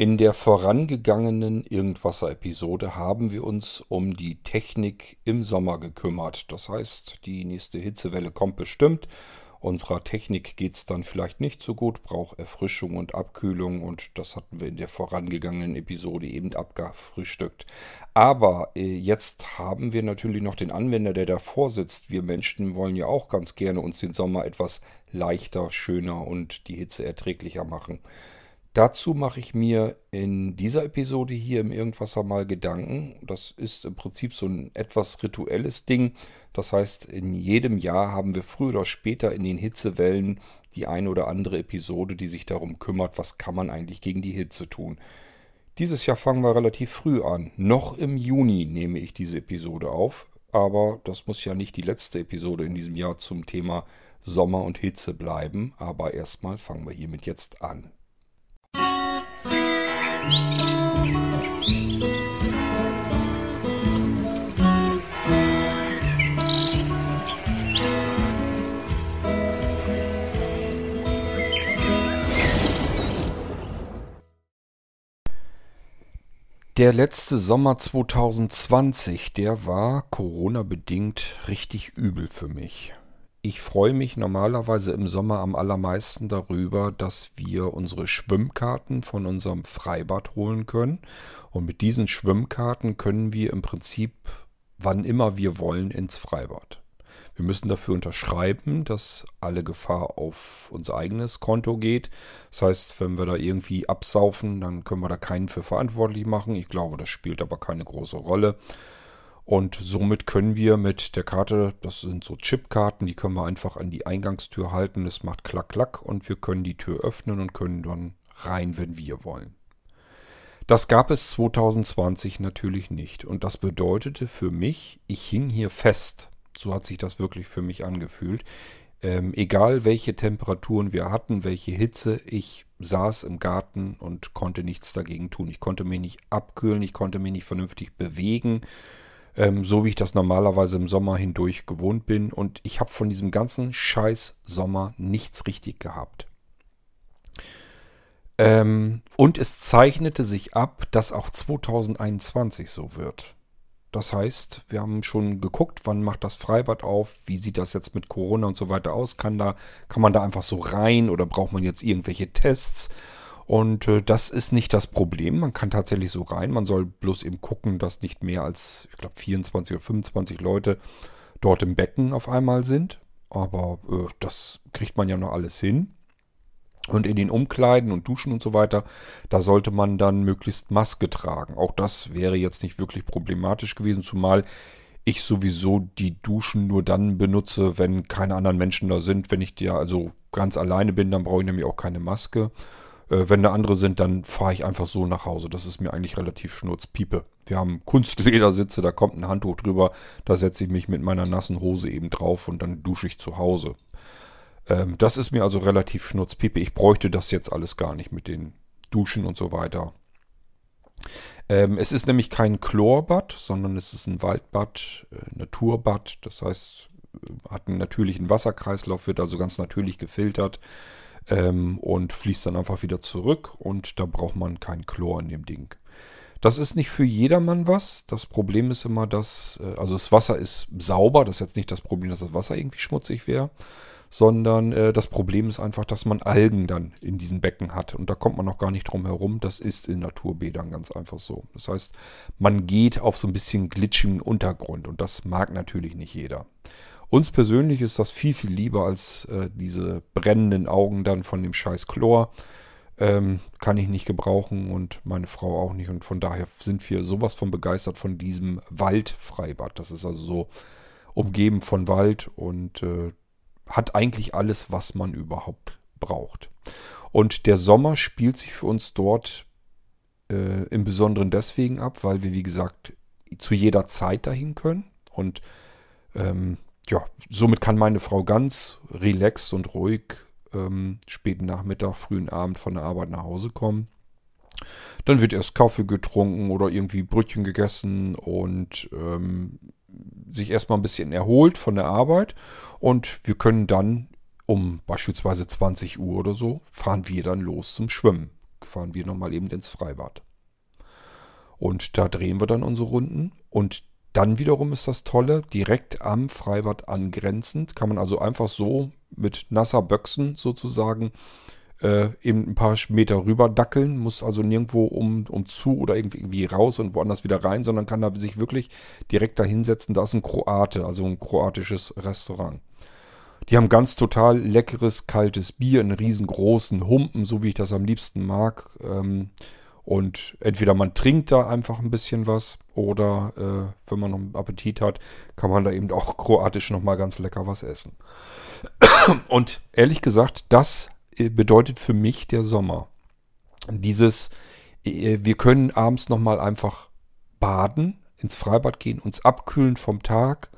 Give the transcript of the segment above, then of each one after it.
In der vorangegangenen Irgendwasser-Episode haben wir uns um die Technik im Sommer gekümmert. Das heißt, die nächste Hitzewelle kommt bestimmt. Unserer Technik geht es dann vielleicht nicht so gut, braucht Erfrischung und Abkühlung und das hatten wir in der vorangegangenen Episode eben abgefrühstückt. Aber äh, jetzt haben wir natürlich noch den Anwender, der davor sitzt. Wir Menschen wollen ja auch ganz gerne uns den Sommer etwas leichter, schöner und die Hitze erträglicher machen. Dazu mache ich mir in dieser Episode hier im Irgendwasser mal Gedanken. Das ist im Prinzip so ein etwas rituelles Ding. Das heißt, in jedem Jahr haben wir früher oder später in den Hitzewellen die eine oder andere Episode, die sich darum kümmert, was kann man eigentlich gegen die Hitze tun. Dieses Jahr fangen wir relativ früh an. Noch im Juni nehme ich diese Episode auf. Aber das muss ja nicht die letzte Episode in diesem Jahr zum Thema Sommer und Hitze bleiben. Aber erstmal fangen wir hiermit jetzt an. Der letzte Sommer 2020, der war Corona-bedingt richtig übel für mich. Ich freue mich normalerweise im Sommer am allermeisten darüber, dass wir unsere Schwimmkarten von unserem Freibad holen können. Und mit diesen Schwimmkarten können wir im Prinzip, wann immer wir wollen, ins Freibad. Wir müssen dafür unterschreiben, dass alle Gefahr auf unser eigenes Konto geht. Das heißt, wenn wir da irgendwie absaufen, dann können wir da keinen für verantwortlich machen. Ich glaube, das spielt aber keine große Rolle. Und somit können wir mit der Karte, das sind so Chipkarten, die können wir einfach an die Eingangstür halten. Es macht klack, klack und wir können die Tür öffnen und können dann rein, wenn wir wollen. Das gab es 2020 natürlich nicht. Und das bedeutete für mich, ich hing hier fest. So hat sich das wirklich für mich angefühlt. Ähm, egal welche Temperaturen wir hatten, welche Hitze, ich saß im Garten und konnte nichts dagegen tun. Ich konnte mich nicht abkühlen, ich konnte mich nicht vernünftig bewegen ähm, so wie ich das normalerweise im Sommer hindurch gewohnt bin. Und ich habe von diesem ganzen Scheiß Sommer nichts richtig gehabt. Ähm, und es zeichnete sich ab, dass auch 2021 so wird. Das heißt, wir haben schon geguckt, wann macht das Freibad auf, wie sieht das jetzt mit Corona und so weiter aus, kann da, kann man da einfach so rein oder braucht man jetzt irgendwelche Tests? Und äh, das ist nicht das Problem. Man kann tatsächlich so rein. Man soll bloß eben gucken, dass nicht mehr als, ich glaube, 24 oder 25 Leute dort im Becken auf einmal sind. Aber äh, das kriegt man ja noch alles hin. Und in den Umkleiden und Duschen und so weiter, da sollte man dann möglichst Maske tragen. Auch das wäre jetzt nicht wirklich problematisch gewesen, zumal ich sowieso die Duschen nur dann benutze, wenn keine anderen Menschen da sind. Wenn ich dir also ganz alleine bin, dann brauche ich nämlich auch keine Maske. Äh, wenn da andere sind, dann fahre ich einfach so nach Hause. Das ist mir eigentlich relativ schnurzpiepe. Wir haben Kunstledersitze, da kommt ein Handtuch drüber, da setze ich mich mit meiner nassen Hose eben drauf und dann dusche ich zu Hause. Ähm, das ist mir also relativ schnurzpiepe. Ich bräuchte das jetzt alles gar nicht mit den Duschen und so weiter. Ähm, es ist nämlich kein Chlorbad, sondern es ist ein Waldbad, äh, Naturbad. Das heißt, äh, hat einen natürlichen Wasserkreislauf, wird also ganz natürlich gefiltert ähm, und fließt dann einfach wieder zurück und da braucht man kein Chlor in dem Ding. Das ist nicht für jedermann was. Das Problem ist immer, dass, äh, also das Wasser ist sauber, das ist jetzt nicht das Problem, dass das Wasser irgendwie schmutzig wäre, sondern äh, das Problem ist einfach, dass man Algen dann in diesen Becken hat und da kommt man noch gar nicht drum herum. Das ist in Naturbädern ganz einfach so. Das heißt, man geht auf so ein bisschen glitschigen Untergrund und das mag natürlich nicht jeder. Uns persönlich ist das viel, viel lieber als äh, diese brennenden Augen dann von dem scheiß Chlor. Ähm, kann ich nicht gebrauchen und meine Frau auch nicht. Und von daher sind wir sowas von begeistert von diesem Waldfreibad. Das ist also so umgeben von Wald und äh, hat eigentlich alles, was man überhaupt braucht. Und der Sommer spielt sich für uns dort äh, im Besonderen deswegen ab, weil wir, wie gesagt, zu jeder Zeit dahin können. Und ähm, ja, somit kann meine Frau ganz relaxed und ruhig ähm, späten Nachmittag, frühen Abend von der Arbeit nach Hause kommen. Dann wird erst Kaffee getrunken oder irgendwie Brötchen gegessen und ähm, sich erstmal ein bisschen erholt von der Arbeit. Und wir können dann um beispielsweise 20 Uhr oder so, fahren wir dann los zum Schwimmen. fahren wir nochmal eben ins Freibad. Und da drehen wir dann unsere Runden. Und dann wiederum ist das Tolle, direkt am Freibad angrenzend, kann man also einfach so mit nasser Böchsen sozusagen äh, eben ein paar Meter rüber dackeln, muss also nirgendwo um, um zu oder irgendwie raus und woanders wieder rein, sondern kann da sich wirklich direkt da hinsetzen. Da ist ein Kroate, also ein kroatisches Restaurant. Die haben ganz total leckeres, kaltes Bier, einen riesengroßen Humpen, so wie ich das am liebsten mag. Ähm, und entweder man trinkt da einfach ein bisschen was oder äh, wenn man noch Appetit hat, kann man da eben auch kroatisch nochmal ganz lecker was essen. Und ehrlich gesagt, das bedeutet für mich der Sommer. Dieses, äh, wir können abends nochmal einfach baden, ins Freibad gehen, uns abkühlen vom Tag.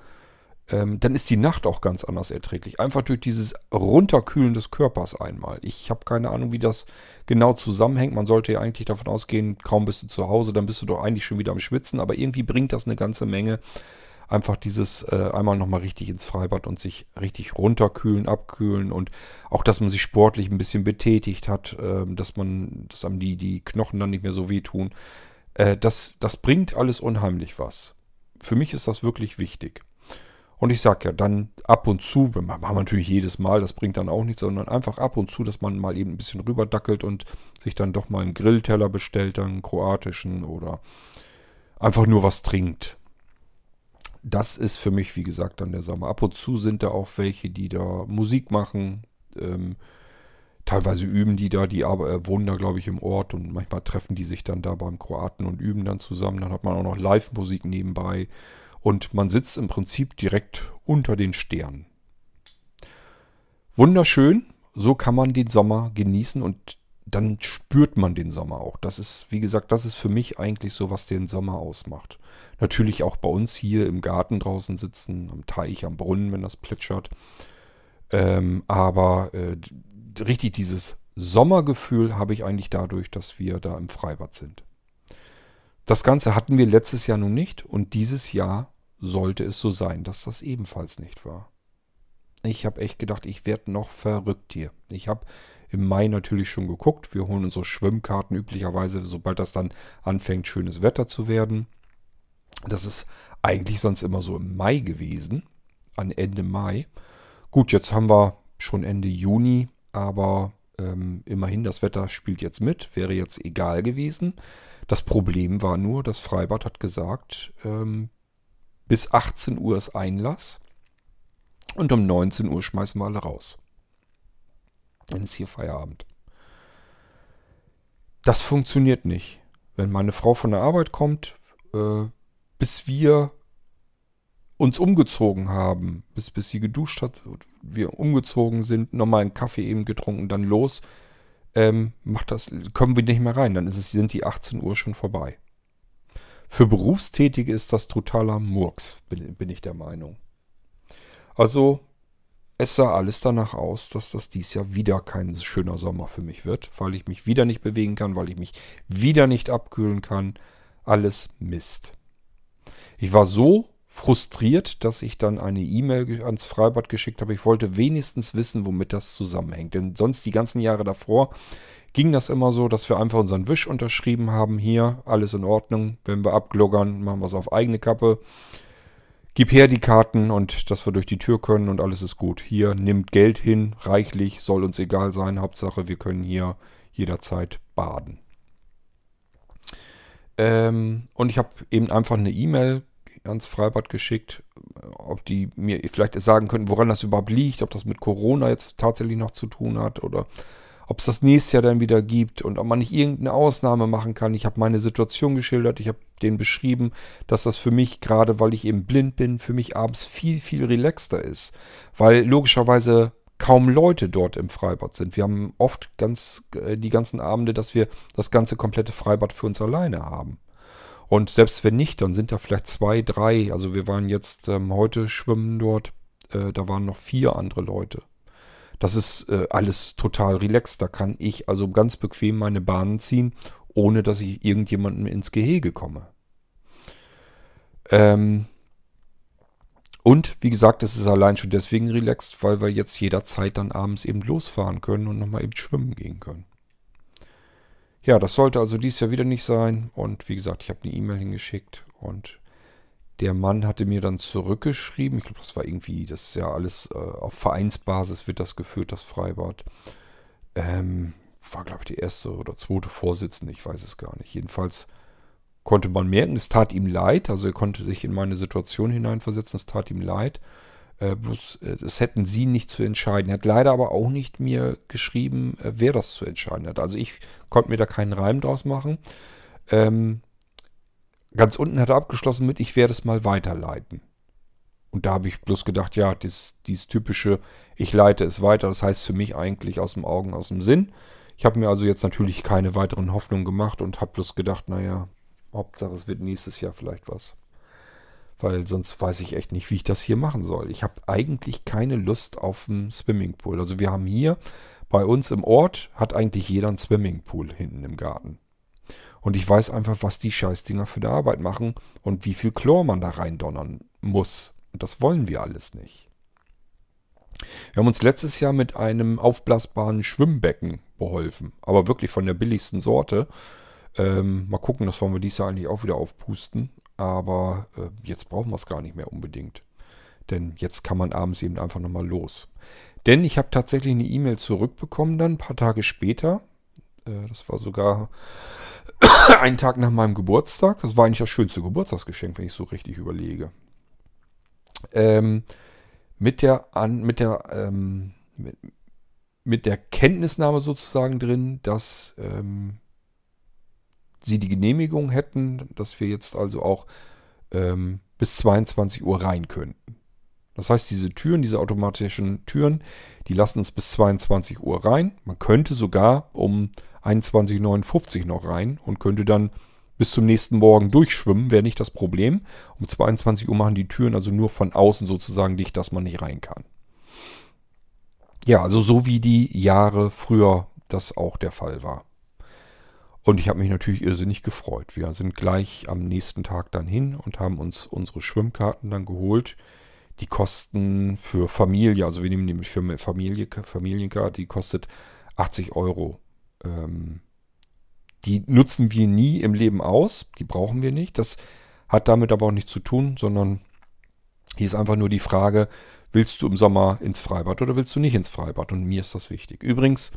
Ähm, dann ist die Nacht auch ganz anders erträglich. Einfach durch dieses Runterkühlen des Körpers einmal. Ich habe keine Ahnung, wie das genau zusammenhängt. Man sollte ja eigentlich davon ausgehen, kaum bist du zu Hause, dann bist du doch eigentlich schon wieder am Schwitzen. Aber irgendwie bringt das eine ganze Menge einfach dieses äh, einmal nochmal richtig ins Freibad und sich richtig runterkühlen, abkühlen und auch, dass man sich sportlich ein bisschen betätigt hat, äh, dass man, dass einem die, die Knochen dann nicht mehr so wehtun. Äh, das, das bringt alles unheimlich was. Für mich ist das wirklich wichtig. Und ich sage ja, dann ab und zu, machen wir natürlich jedes Mal, das bringt dann auch nichts, sondern einfach ab und zu, dass man mal eben ein bisschen rüberdackelt und sich dann doch mal einen Grillteller bestellt, einen kroatischen oder einfach nur was trinkt das ist für mich, wie gesagt, dann der Sommer. Ab und zu sind da auch welche, die da Musik machen. Ähm, teilweise üben die da, die aber äh, wohnen da, glaube ich, im Ort und manchmal treffen die sich dann da beim Kroaten und üben dann zusammen. Dann hat man auch noch Live-Musik nebenbei und man sitzt im Prinzip direkt unter den Sternen. Wunderschön, so kann man den Sommer genießen und dann spürt man den Sommer auch. Das ist, wie gesagt, das ist für mich eigentlich so, was den Sommer ausmacht. Natürlich auch bei uns hier im Garten draußen sitzen, am Teich, am Brunnen, wenn das plätschert. Ähm, aber äh, richtig dieses Sommergefühl habe ich eigentlich dadurch, dass wir da im Freibad sind. Das Ganze hatten wir letztes Jahr nun nicht und dieses Jahr sollte es so sein, dass das ebenfalls nicht war. Ich habe echt gedacht, ich werde noch verrückt hier. Ich habe im Mai natürlich schon geguckt. Wir holen unsere Schwimmkarten üblicherweise, sobald das dann anfängt, schönes Wetter zu werden. Das ist eigentlich sonst immer so im Mai gewesen, an Ende Mai. Gut, jetzt haben wir schon Ende Juni, aber ähm, immerhin, das Wetter spielt jetzt mit, wäre jetzt egal gewesen. Das Problem war nur, das Freibad hat gesagt, ähm, bis 18 Uhr ist Einlass und um 19 Uhr schmeißen wir alle raus. Dann ist hier Feierabend. Das funktioniert nicht. Wenn meine Frau von der Arbeit kommt, äh, bis wir uns umgezogen haben, bis, bis sie geduscht hat, wir umgezogen sind, nochmal einen Kaffee eben getrunken, dann los, ähm, macht das, kommen wir nicht mehr rein. Dann ist es, sind die 18 Uhr schon vorbei. Für Berufstätige ist das totaler Murks, bin, bin ich der Meinung. Also es sah alles danach aus, dass das dies Jahr wieder kein schöner Sommer für mich wird, weil ich mich wieder nicht bewegen kann, weil ich mich wieder nicht abkühlen kann. Alles Mist. Ich war so frustriert, dass ich dann eine E-Mail ans Freibad geschickt habe. Ich wollte wenigstens wissen, womit das zusammenhängt. Denn sonst die ganzen Jahre davor ging das immer so, dass wir einfach unseren Wisch unterschrieben haben. Hier, alles in Ordnung. Wenn wir abgloggern, machen wir es auf eigene Kappe gib her die Karten und dass wir durch die Tür können und alles ist gut. Hier nimmt Geld hin, reichlich, soll uns egal sein. Hauptsache, wir können hier jederzeit baden. Ähm, und ich habe eben einfach eine E-Mail ans Freibad geschickt, ob die mir vielleicht sagen könnten, woran das überhaupt liegt, ob das mit Corona jetzt tatsächlich noch zu tun hat oder ob es das nächste Jahr dann wieder gibt und ob man nicht irgendeine Ausnahme machen kann. Ich habe meine Situation geschildert, ich habe denen beschrieben, dass das für mich, gerade weil ich eben blind bin, für mich abends viel, viel relaxter ist. Weil logischerweise kaum Leute dort im Freibad sind. Wir haben oft ganz äh, die ganzen Abende, dass wir das ganze komplette Freibad für uns alleine haben. Und selbst wenn nicht, dann sind da vielleicht zwei, drei. Also wir waren jetzt ähm, heute schwimmen dort. Äh, da waren noch vier andere Leute. Das ist äh, alles total relaxed. Da kann ich also ganz bequem meine Bahnen ziehen, ohne dass ich irgendjemandem ins Gehege komme. Ähm und wie gesagt, es ist allein schon deswegen relaxed, weil wir jetzt jederzeit dann abends eben losfahren können und nochmal eben schwimmen gehen können. Ja, das sollte also dies Jahr wieder nicht sein. Und wie gesagt, ich habe eine E-Mail hingeschickt und der Mann hatte mir dann zurückgeschrieben. Ich glaube, das war irgendwie, das ist ja alles äh, auf Vereinsbasis wird das geführt, das Freibad. Ähm, war, glaube ich, die erste oder zweite Vorsitzende, ich weiß es gar nicht. Jedenfalls konnte man merken, es tat ihm leid. Also er konnte sich in meine Situation hineinversetzen, es tat ihm leid. Äh, bloß, äh, es hätten sie nicht zu entscheiden. Er hat leider aber auch nicht mir geschrieben, äh, wer das zu entscheiden hat. Also ich konnte mir da keinen Reim draus machen. Ähm, ganz unten hat er abgeschlossen mit, ich werde es mal weiterleiten. Und da habe ich bloß gedacht, ja, dieses typische, ich leite es weiter, das heißt für mich eigentlich aus dem Augen, aus dem Sinn. Ich habe mir also jetzt natürlich keine weiteren Hoffnungen gemacht und habe bloß gedacht, naja, Hauptsache es wird nächstes Jahr vielleicht was. Weil sonst weiß ich echt nicht, wie ich das hier machen soll. Ich habe eigentlich keine Lust auf einen Swimmingpool. Also wir haben hier bei uns im Ort, hat eigentlich jeder einen Swimmingpool hinten im Garten. Und ich weiß einfach, was die Scheißdinger für die Arbeit machen und wie viel Chlor man da reindonnern muss. Und das wollen wir alles nicht. Wir haben uns letztes Jahr mit einem aufblasbaren Schwimmbecken beholfen. Aber wirklich von der billigsten Sorte. Ähm, mal gucken, das wollen wir dieses Jahr eigentlich auch wieder aufpusten. Aber äh, jetzt brauchen wir es gar nicht mehr unbedingt. Denn jetzt kann man abends eben einfach nochmal los. Denn ich habe tatsächlich eine E-Mail zurückbekommen dann, ein paar Tage später. Äh, das war sogar einen Tag nach meinem Geburtstag. Das war eigentlich das schönste Geburtstagsgeschenk, wenn ich so richtig überlege. Ähm, mit der, an, mit der, ähm, mit, der Kenntnisnahme sozusagen drin, dass ähm, sie die Genehmigung hätten, dass wir jetzt also auch ähm, bis 22 Uhr rein könnten. Das heißt, diese Türen, diese automatischen Türen, die lassen uns bis 22 Uhr rein. Man könnte sogar um 21.59 Uhr noch rein und könnte dann bis zum nächsten Morgen durchschwimmen, wäre nicht das Problem. Um 22 Uhr machen die Türen also nur von außen sozusagen dicht, dass man nicht rein kann. Ja, also so wie die Jahre früher das auch der Fall war. Und ich habe mich natürlich irrsinnig gefreut. Wir sind gleich am nächsten Tag dann hin und haben uns unsere Schwimmkarten dann geholt. Die kosten für Familie, also wir nehmen nämlich für Familie, Familienkarte, die kostet 80 Euro. Ähm, die nutzen wir nie im Leben aus, die brauchen wir nicht. Das hat damit aber auch nichts zu tun, sondern hier ist einfach nur die Frage, willst du im Sommer ins Freibad oder willst du nicht ins Freibad? Und mir ist das wichtig. Übrigens,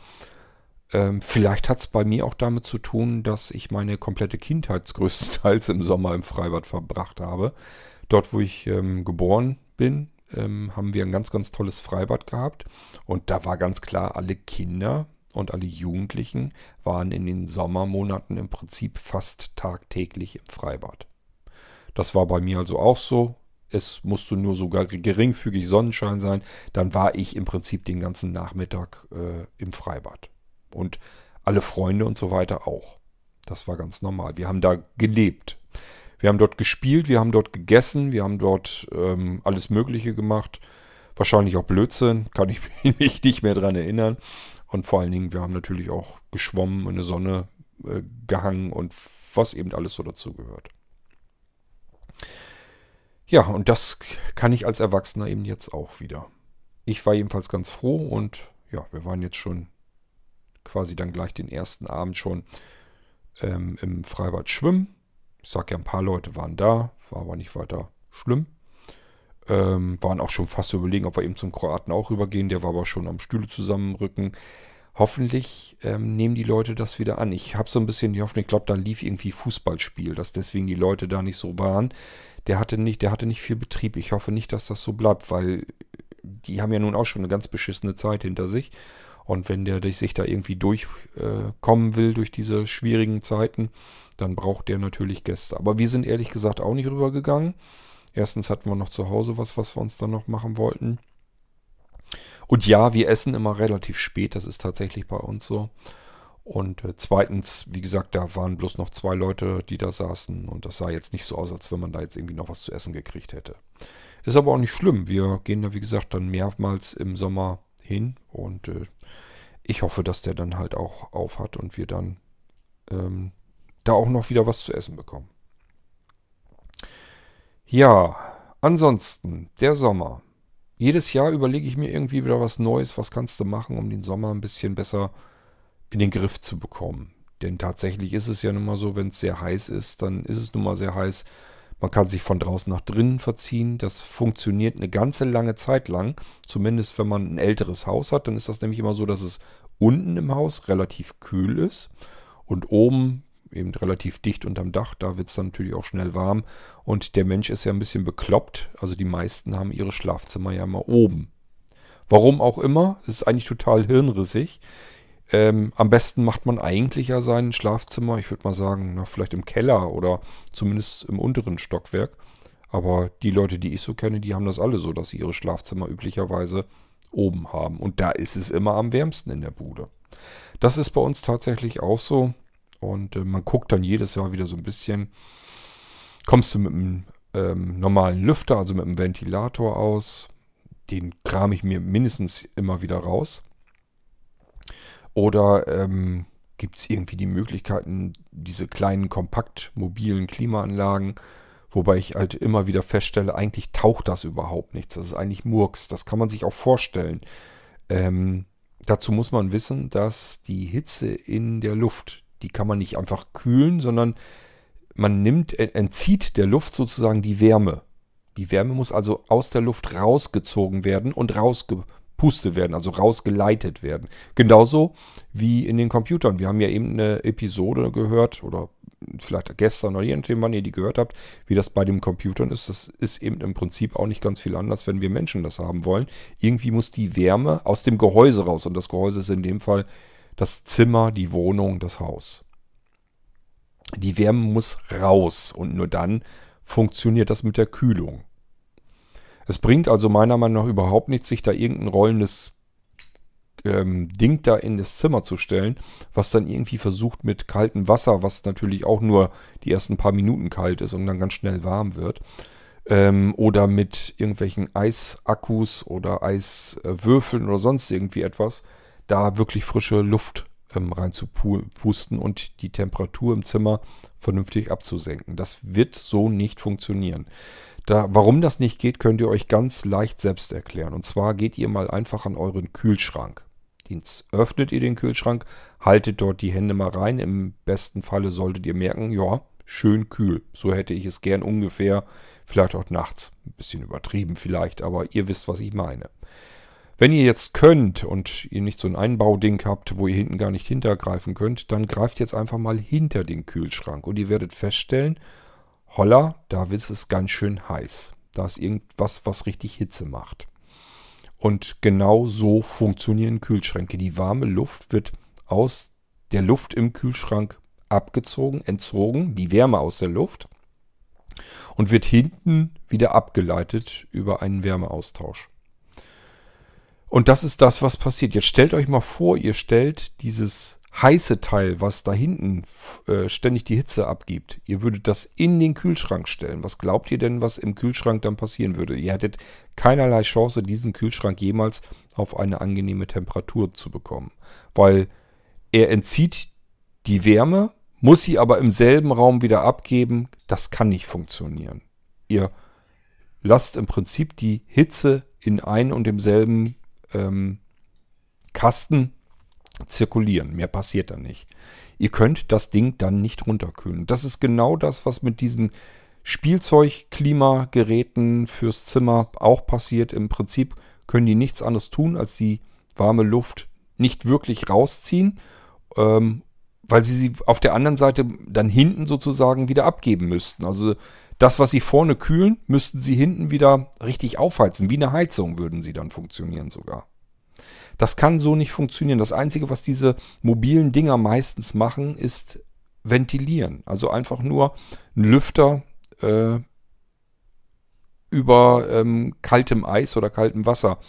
ähm, vielleicht hat es bei mir auch damit zu tun, dass ich meine komplette Kindheit größtenteils im Sommer im Freibad verbracht habe. Dort, wo ich ähm, geboren bin, ähm, haben wir ein ganz, ganz tolles Freibad gehabt. Und da war ganz klar, alle Kinder und alle Jugendlichen waren in den Sommermonaten im Prinzip fast tagtäglich im Freibad. Das war bei mir also auch so. Es musste nur sogar geringfügig Sonnenschein sein. Dann war ich im Prinzip den ganzen Nachmittag äh, im Freibad und alle Freunde und so weiter auch. Das war ganz normal. Wir haben da gelebt. Wir haben dort gespielt, wir haben dort gegessen, wir haben dort ähm, alles Mögliche gemacht. Wahrscheinlich auch Blödsinn, kann ich mich nicht mehr dran erinnern. Und vor allen Dingen, wir haben natürlich auch geschwommen, in der Sonne äh, gehangen und was eben alles so dazu gehört. Ja, und das kann ich als Erwachsener eben jetzt auch wieder. Ich war jedenfalls ganz froh und ja, wir waren jetzt schon quasi dann gleich den ersten Abend schon ähm, im Freibad schwimmen. Ich sag ja, ein paar Leute waren da, war aber nicht weiter schlimm. Ähm, waren auch schon fast überlegen, ob wir eben zum Kroaten auch rübergehen. Der war aber schon am Stühle zusammenrücken. Hoffentlich ähm, nehmen die Leute das wieder an. Ich habe so ein bisschen die Hoffnung, ich glaube, da lief irgendwie Fußballspiel, dass deswegen die Leute da nicht so waren. Der hatte nicht, der hatte nicht viel Betrieb. Ich hoffe nicht, dass das so bleibt, weil die haben ja nun auch schon eine ganz beschissene Zeit hinter sich. Und wenn der sich da irgendwie durchkommen äh, will durch diese schwierigen Zeiten, dann braucht der natürlich Gäste. Aber wir sind ehrlich gesagt auch nicht rübergegangen. Erstens hatten wir noch zu Hause was, was wir uns dann noch machen wollten. Und ja, wir essen immer relativ spät, das ist tatsächlich bei uns so. Und äh, zweitens, wie gesagt, da waren bloß noch zwei Leute, die da saßen. Und das sah jetzt nicht so aus, als wenn man da jetzt irgendwie noch was zu essen gekriegt hätte. Ist aber auch nicht schlimm. Wir gehen da, wie gesagt, dann mehrmals im Sommer hin. Und äh, ich hoffe, dass der dann halt auch auf hat und wir dann ähm, da auch noch wieder was zu essen bekommen. Ja, ansonsten, der Sommer. Jedes Jahr überlege ich mir irgendwie wieder was Neues, was kannst du machen, um den Sommer ein bisschen besser in den Griff zu bekommen. Denn tatsächlich ist es ja nun mal so, wenn es sehr heiß ist, dann ist es nun mal sehr heiß. Man kann sich von draußen nach drinnen verziehen. Das funktioniert eine ganze lange Zeit lang. Zumindest wenn man ein älteres Haus hat, dann ist das nämlich immer so, dass es unten im Haus relativ kühl ist und oben eben relativ dicht unterm Dach. Da wird es dann natürlich auch schnell warm. Und der Mensch ist ja ein bisschen bekloppt. Also die meisten haben ihre Schlafzimmer ja immer oben. Warum auch immer, ist eigentlich total hirnrissig. Ähm, am besten macht man eigentlich ja sein Schlafzimmer, ich würde mal sagen, na, vielleicht im Keller oder zumindest im unteren Stockwerk. Aber die Leute, die ich so kenne, die haben das alle so, dass sie ihre Schlafzimmer üblicherweise oben haben. Und da ist es immer am wärmsten in der Bude. Das ist bei uns tatsächlich auch so. Und äh, man guckt dann jedes Jahr wieder so ein bisschen. Kommst du mit einem ähm, normalen Lüfter, also mit einem Ventilator aus? Den kram ich mir mindestens immer wieder raus. Oder ähm, gibt es irgendwie die Möglichkeiten, diese kleinen, kompakt mobilen Klimaanlagen, wobei ich halt immer wieder feststelle, eigentlich taucht das überhaupt nichts. Das ist eigentlich Murks. Das kann man sich auch vorstellen. Ähm, dazu muss man wissen, dass die Hitze in der Luft, die kann man nicht einfach kühlen, sondern man nimmt, entzieht der Luft sozusagen die Wärme. Die Wärme muss also aus der Luft rausgezogen werden und rausge gepustet werden, also rausgeleitet werden. Genauso wie in den Computern. Wir haben ja eben eine Episode gehört oder vielleicht gestern oder je nachdem, wann ihr die gehört habt, wie das bei den Computern ist. Das ist eben im Prinzip auch nicht ganz viel anders, wenn wir Menschen das haben wollen. Irgendwie muss die Wärme aus dem Gehäuse raus und das Gehäuse ist in dem Fall das Zimmer, die Wohnung, das Haus. Die Wärme muss raus und nur dann funktioniert das mit der Kühlung. Es bringt also meiner Meinung nach überhaupt nichts, sich da irgendein rollendes ähm, Ding da in das Zimmer zu stellen, was dann irgendwie versucht mit kaltem Wasser, was natürlich auch nur die ersten paar Minuten kalt ist und dann ganz schnell warm wird, ähm, oder mit irgendwelchen Eisakkus oder Eiswürfeln oder sonst irgendwie etwas, da wirklich frische Luft ähm, rein zu pusten und die Temperatur im Zimmer vernünftig abzusenken. Das wird so nicht funktionieren. Da, warum das nicht geht, könnt ihr euch ganz leicht selbst erklären. Und zwar geht ihr mal einfach an euren Kühlschrank. Jetzt öffnet ihr den Kühlschrank, haltet dort die Hände mal rein. Im besten Falle solltet ihr merken, ja, schön kühl. So hätte ich es gern ungefähr, vielleicht auch nachts. Ein bisschen übertrieben vielleicht, aber ihr wisst, was ich meine. Wenn ihr jetzt könnt und ihr nicht so ein Einbauding habt, wo ihr hinten gar nicht hintergreifen könnt, dann greift jetzt einfach mal hinter den Kühlschrank und ihr werdet feststellen, holla, da wird es ganz schön heiß. Da ist irgendwas, was richtig Hitze macht. Und genau so funktionieren Kühlschränke. Die warme Luft wird aus der Luft im Kühlschrank abgezogen, entzogen, die Wärme aus der Luft und wird hinten wieder abgeleitet über einen Wärmeaustausch. Und das ist das, was passiert. Jetzt stellt euch mal vor, ihr stellt dieses heiße Teil, was da hinten äh, ständig die Hitze abgibt, ihr würdet das in den Kühlschrank stellen. Was glaubt ihr denn, was im Kühlschrank dann passieren würde? Ihr hättet keinerlei Chance, diesen Kühlschrank jemals auf eine angenehme Temperatur zu bekommen. Weil er entzieht die Wärme, muss sie aber im selben Raum wieder abgeben. Das kann nicht funktionieren. Ihr lasst im Prinzip die Hitze in ein und demselben ähm, Kasten zirkulieren. Mehr passiert da nicht. Ihr könnt das Ding dann nicht runterkühlen. Das ist genau das, was mit diesen Spielzeugklimageräten fürs Zimmer auch passiert. Im Prinzip können die nichts anderes tun, als die warme Luft nicht wirklich rausziehen, ähm, weil sie sie auf der anderen Seite dann hinten sozusagen wieder abgeben müssten. Also das, was sie vorne kühlen, müssten sie hinten wieder richtig aufheizen. Wie eine Heizung würden sie dann funktionieren sogar. Das kann so nicht funktionieren. Das Einzige, was diese mobilen Dinger meistens machen, ist ventilieren. Also einfach nur einen Lüfter äh, über ähm, kaltem Eis oder kaltem Wasser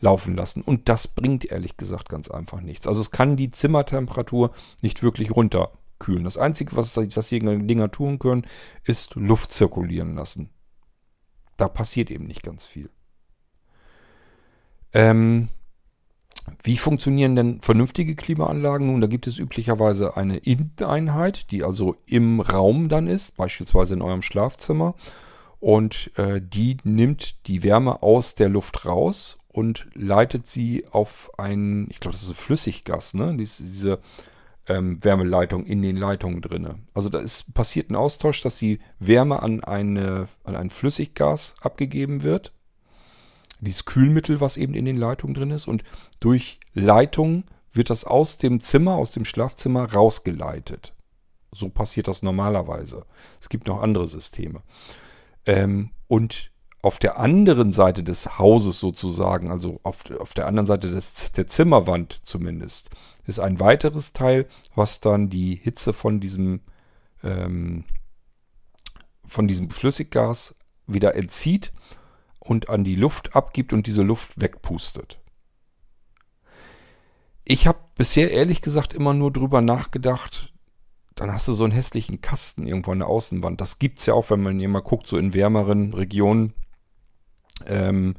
laufen lassen. Und das bringt ehrlich gesagt ganz einfach nichts. Also es kann die Zimmertemperatur nicht wirklich runterkühlen. Das Einzige, was, was die Dinger tun können, ist Luft zirkulieren lassen. Da passiert eben nicht ganz viel. Ähm, wie funktionieren denn vernünftige Klimaanlagen? Nun, da gibt es üblicherweise eine In-Einheit, die also im Raum dann ist, beispielsweise in eurem Schlafzimmer. Und äh, die nimmt die Wärme aus der Luft raus und leitet sie auf ein, ich glaube, das ist ein Flüssiggas, ne? Dies, diese ähm, Wärmeleitung in den Leitungen drinne. Also da ist passiert ein Austausch, dass die Wärme an, eine, an ein Flüssiggas abgegeben wird. Dieses Kühlmittel, was eben in den Leitungen drin ist. Und durch Leitung wird das aus dem Zimmer, aus dem Schlafzimmer rausgeleitet. So passiert das normalerweise. Es gibt noch andere Systeme. Ähm, und auf der anderen Seite des Hauses sozusagen, also auf, auf der anderen Seite des, der Zimmerwand zumindest, ist ein weiteres Teil, was dann die Hitze von diesem, ähm, von diesem Flüssiggas wieder entzieht und an die Luft abgibt und diese Luft wegpustet. Ich habe bisher ehrlich gesagt immer nur drüber nachgedacht, dann hast du so einen hässlichen Kasten irgendwo an der Außenwand. Das gibt es ja auch, wenn man hier mal guckt, so in wärmeren Regionen. Ähm,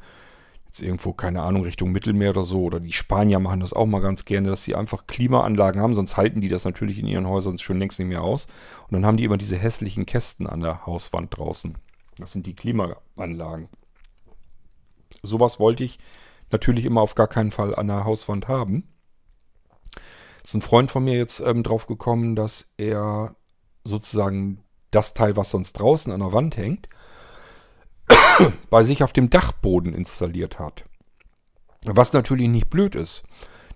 jetzt irgendwo, keine Ahnung, Richtung Mittelmeer oder so. Oder die Spanier machen das auch mal ganz gerne, dass sie einfach Klimaanlagen haben, sonst halten die das natürlich in ihren Häusern schon längst nicht mehr aus. Und dann haben die immer diese hässlichen Kästen an der Hauswand draußen. Das sind die Klimaanlagen. Sowas wollte ich natürlich immer auf gar keinen Fall an der Hauswand haben ist ein Freund von mir jetzt ähm, drauf gekommen, dass er sozusagen das Teil, was sonst draußen an der Wand hängt, bei sich auf dem Dachboden installiert hat. Was natürlich nicht blöd ist.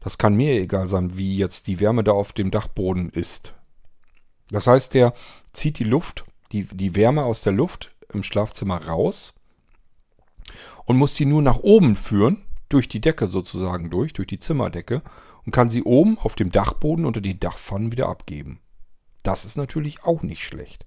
Das kann mir egal sein, wie jetzt die Wärme da auf dem Dachboden ist. Das heißt, der zieht die Luft, die, die Wärme aus der Luft im Schlafzimmer raus und muss sie nur nach oben führen, durch die Decke sozusagen durch, durch die Zimmerdecke und kann sie oben auf dem Dachboden unter die Dachpfannen wieder abgeben. Das ist natürlich auch nicht schlecht.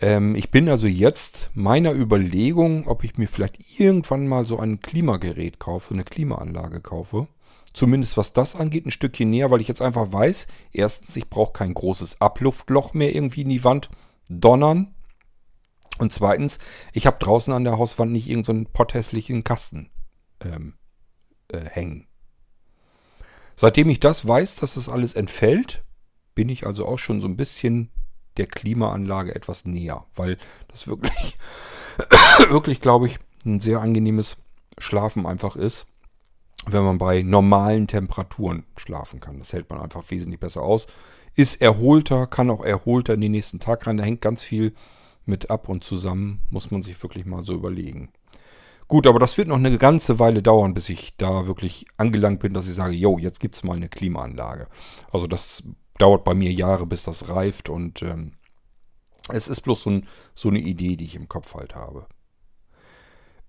Ähm, ich bin also jetzt meiner Überlegung, ob ich mir vielleicht irgendwann mal so ein Klimagerät kaufe, eine Klimaanlage kaufe. Zumindest was das angeht, ein Stückchen näher, weil ich jetzt einfach weiß, erstens, ich brauche kein großes Abluftloch mehr irgendwie in die Wand donnern. Und zweitens, ich habe draußen an der Hauswand nicht irgendeinen so potthässlichen Kasten ähm, äh, hängen. Seitdem ich das weiß, dass das alles entfällt, bin ich also auch schon so ein bisschen der Klimaanlage etwas näher, weil das wirklich, wirklich, glaube ich, ein sehr angenehmes Schlafen einfach ist, wenn man bei normalen Temperaturen schlafen kann. Das hält man einfach wesentlich besser aus. Ist erholter, kann auch erholter in den nächsten Tag rein. Da hängt ganz viel mit ab und zusammen, muss man sich wirklich mal so überlegen. Gut, aber das wird noch eine ganze Weile dauern, bis ich da wirklich angelangt bin, dass ich sage, yo, jetzt gibt es mal eine Klimaanlage. Also das dauert bei mir Jahre, bis das reift und ähm, es ist bloß so, ein, so, eine Idee, die ich im Kopf halt habe.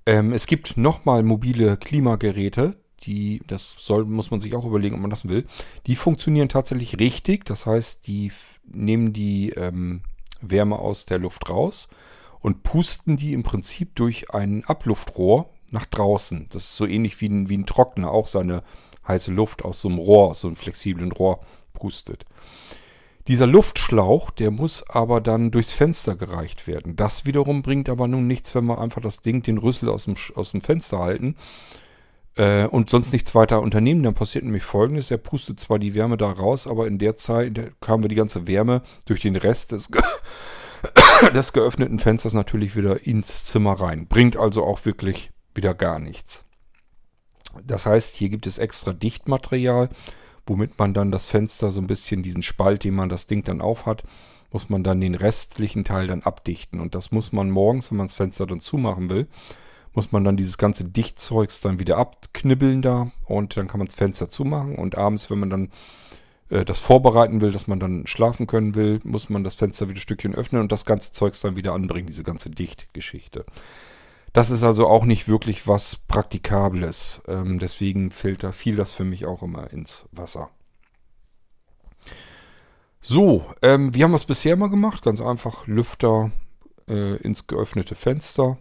Ähm, es gibt nochmal mobile Klimageräte, die, das soll, muss man sich auch überlegen, ob man das will. Die funktionieren tatsächlich richtig, das heißt, die nehmen die ähm, Wärme aus der Luft raus und pusten die im Prinzip durch ein Abluftrohr nach draußen. Das ist so ähnlich wie ein, wie ein Trockner, auch seine heiße Luft aus so einem Rohr, aus so einem flexiblen Rohr pustet. Dieser Luftschlauch, der muss aber dann durchs Fenster gereicht werden. Das wiederum bringt aber nun nichts, wenn wir einfach das Ding, den Rüssel aus dem, aus dem Fenster halten äh, und sonst nichts weiter unternehmen. Dann passiert nämlich folgendes: Er pustet zwar die Wärme da raus, aber in der Zeit haben wir die ganze Wärme durch den Rest des des geöffneten Fensters natürlich wieder ins Zimmer rein. Bringt also auch wirklich wieder gar nichts. Das heißt, hier gibt es extra Dichtmaterial, womit man dann das Fenster so ein bisschen, diesen Spalt, den man das Ding dann auf hat, muss man dann den restlichen Teil dann abdichten. Und das muss man morgens, wenn man das Fenster dann zumachen will, muss man dann dieses ganze Dichtzeugs dann wieder abknibbeln da und dann kann man das Fenster zumachen. Und abends, wenn man dann äh, das vorbereiten will, dass man dann schlafen können will, muss man das Fenster wieder ein Stückchen öffnen und das ganze Zeugs dann wieder anbringen, diese ganze Dichtgeschichte. Das ist also auch nicht wirklich was Praktikables. Ähm, deswegen fällt da viel das für mich auch immer ins Wasser. So, ähm, wie haben wir es bisher mal gemacht? Ganz einfach Lüfter äh, ins geöffnete Fenster,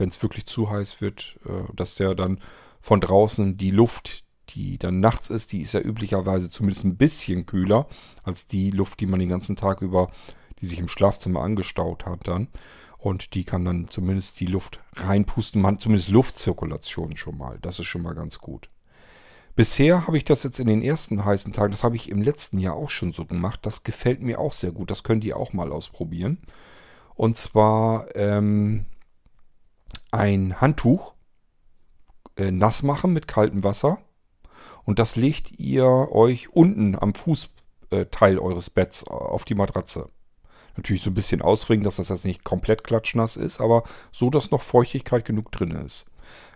wenn es wirklich zu heiß wird, äh, dass der dann von draußen die Luft, die dann nachts ist, die ist ja üblicherweise zumindest ein bisschen kühler als die Luft, die man den ganzen Tag über, die sich im Schlafzimmer angestaut hat dann. Und die kann dann zumindest die Luft reinpusten. Man hat zumindest Luftzirkulation schon mal. Das ist schon mal ganz gut. Bisher habe ich das jetzt in den ersten heißen Tagen, das habe ich im letzten Jahr auch schon so gemacht. Das gefällt mir auch sehr gut. Das könnt ihr auch mal ausprobieren. Und zwar ähm, ein Handtuch äh, nass machen mit kaltem Wasser und das legt ihr euch unten am Fuß Teil eures Betts auf die Matratze. Natürlich so ein bisschen ausringen, dass das jetzt nicht komplett klatschnass ist, aber so, dass noch Feuchtigkeit genug drin ist.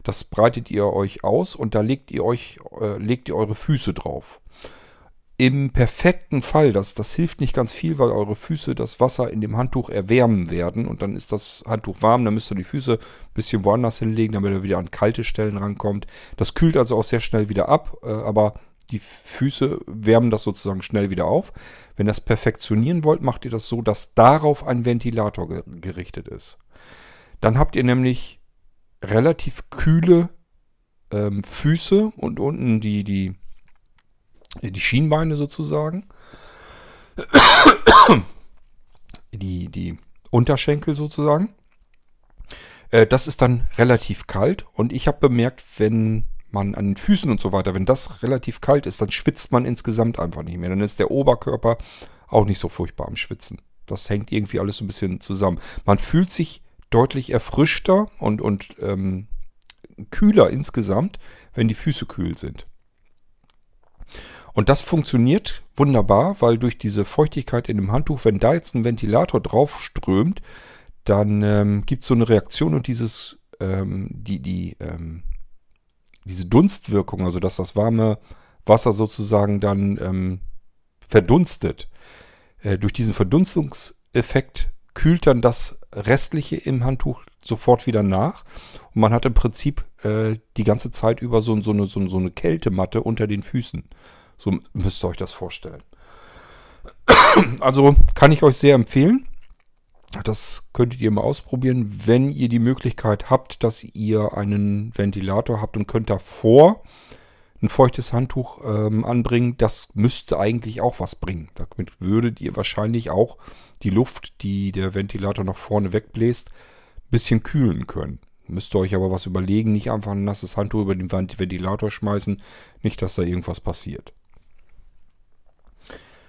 Das breitet ihr euch aus und da legt ihr euch, äh, legt ihr eure Füße drauf. Im perfekten Fall, das, das hilft nicht ganz viel, weil eure Füße das Wasser in dem Handtuch erwärmen werden und dann ist das Handtuch warm, dann müsst ihr die Füße ein bisschen woanders hinlegen, damit ihr wieder an kalte Stellen rankommt. Das kühlt also auch sehr schnell wieder ab, äh, aber die Füße wärmen das sozusagen schnell wieder auf. Wenn ihr das perfektionieren wollt, macht ihr das so, dass darauf ein Ventilator ge gerichtet ist. Dann habt ihr nämlich relativ kühle ähm, Füße und unten die, die die Schienbeine sozusagen. Die, die Unterschenkel sozusagen. Äh, das ist dann relativ kalt und ich habe bemerkt, wenn man an den Füßen und so weiter, wenn das relativ kalt ist, dann schwitzt man insgesamt einfach nicht mehr. Dann ist der Oberkörper auch nicht so furchtbar am Schwitzen. Das hängt irgendwie alles so ein bisschen zusammen. Man fühlt sich deutlich erfrischter und, und ähm, kühler insgesamt, wenn die Füße kühl sind. Und das funktioniert wunderbar, weil durch diese Feuchtigkeit in dem Handtuch, wenn da jetzt ein Ventilator drauf strömt, dann ähm, gibt es so eine Reaktion und dieses, ähm, die, die, ähm, diese Dunstwirkung, also dass das warme Wasser sozusagen dann ähm, verdunstet. Äh, durch diesen Verdunstungseffekt kühlt dann das Restliche im Handtuch sofort wieder nach. Und man hat im Prinzip äh, die ganze Zeit über so, so, eine, so, so eine Kältematte unter den Füßen. So müsst ihr euch das vorstellen. Also kann ich euch sehr empfehlen. Das könntet ihr mal ausprobieren, wenn ihr die Möglichkeit habt, dass ihr einen Ventilator habt und könnt davor ein feuchtes Handtuch ähm, anbringen. Das müsste eigentlich auch was bringen. Damit würdet ihr wahrscheinlich auch die Luft, die der Ventilator nach vorne wegbläst, ein bisschen kühlen können. Müsst ihr euch aber was überlegen, nicht einfach ein nasses Handtuch über den Ventilator schmeißen, nicht, dass da irgendwas passiert.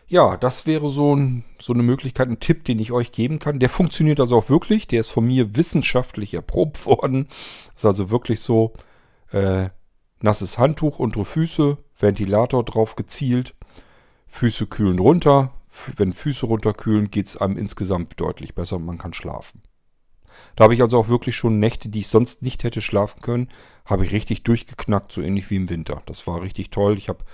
Ja, das wäre so, ein, so eine Möglichkeit, ein Tipp, den ich euch geben kann. Der funktioniert also auch wirklich. Der ist von mir wissenschaftlich erprobt worden. Ist also wirklich so äh, nasses Handtuch, untere Füße, Ventilator drauf gezielt, Füße kühlen runter. Wenn Füße runterkühlen, geht es einem insgesamt deutlich besser und man kann schlafen. Da habe ich also auch wirklich schon Nächte, die ich sonst nicht hätte schlafen können, habe ich richtig durchgeknackt, so ähnlich wie im Winter. Das war richtig toll. Ich habe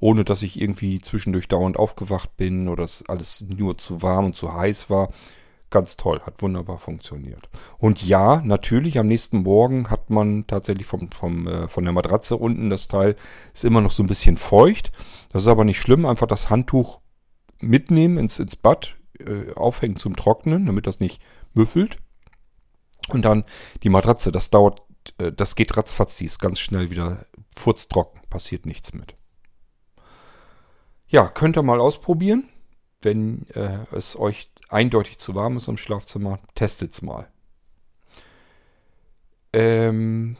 ohne dass ich irgendwie zwischendurch dauernd aufgewacht bin oder dass alles nur zu warm und zu heiß war. Ganz toll, hat wunderbar funktioniert. Und ja, natürlich, am nächsten Morgen hat man tatsächlich vom, vom, äh, von der Matratze unten, das Teil ist immer noch so ein bisschen feucht. Das ist aber nicht schlimm, einfach das Handtuch mitnehmen ins, ins Bad, äh, aufhängen zum Trocknen, damit das nicht müffelt. Und dann die Matratze, das dauert, äh, das geht ratzfatz, die ist ganz schnell wieder furztrocken, passiert nichts mit. Ja, könnt ihr mal ausprobieren. Wenn äh, es euch eindeutig zu warm ist im Schlafzimmer, testet es mal. Ähm,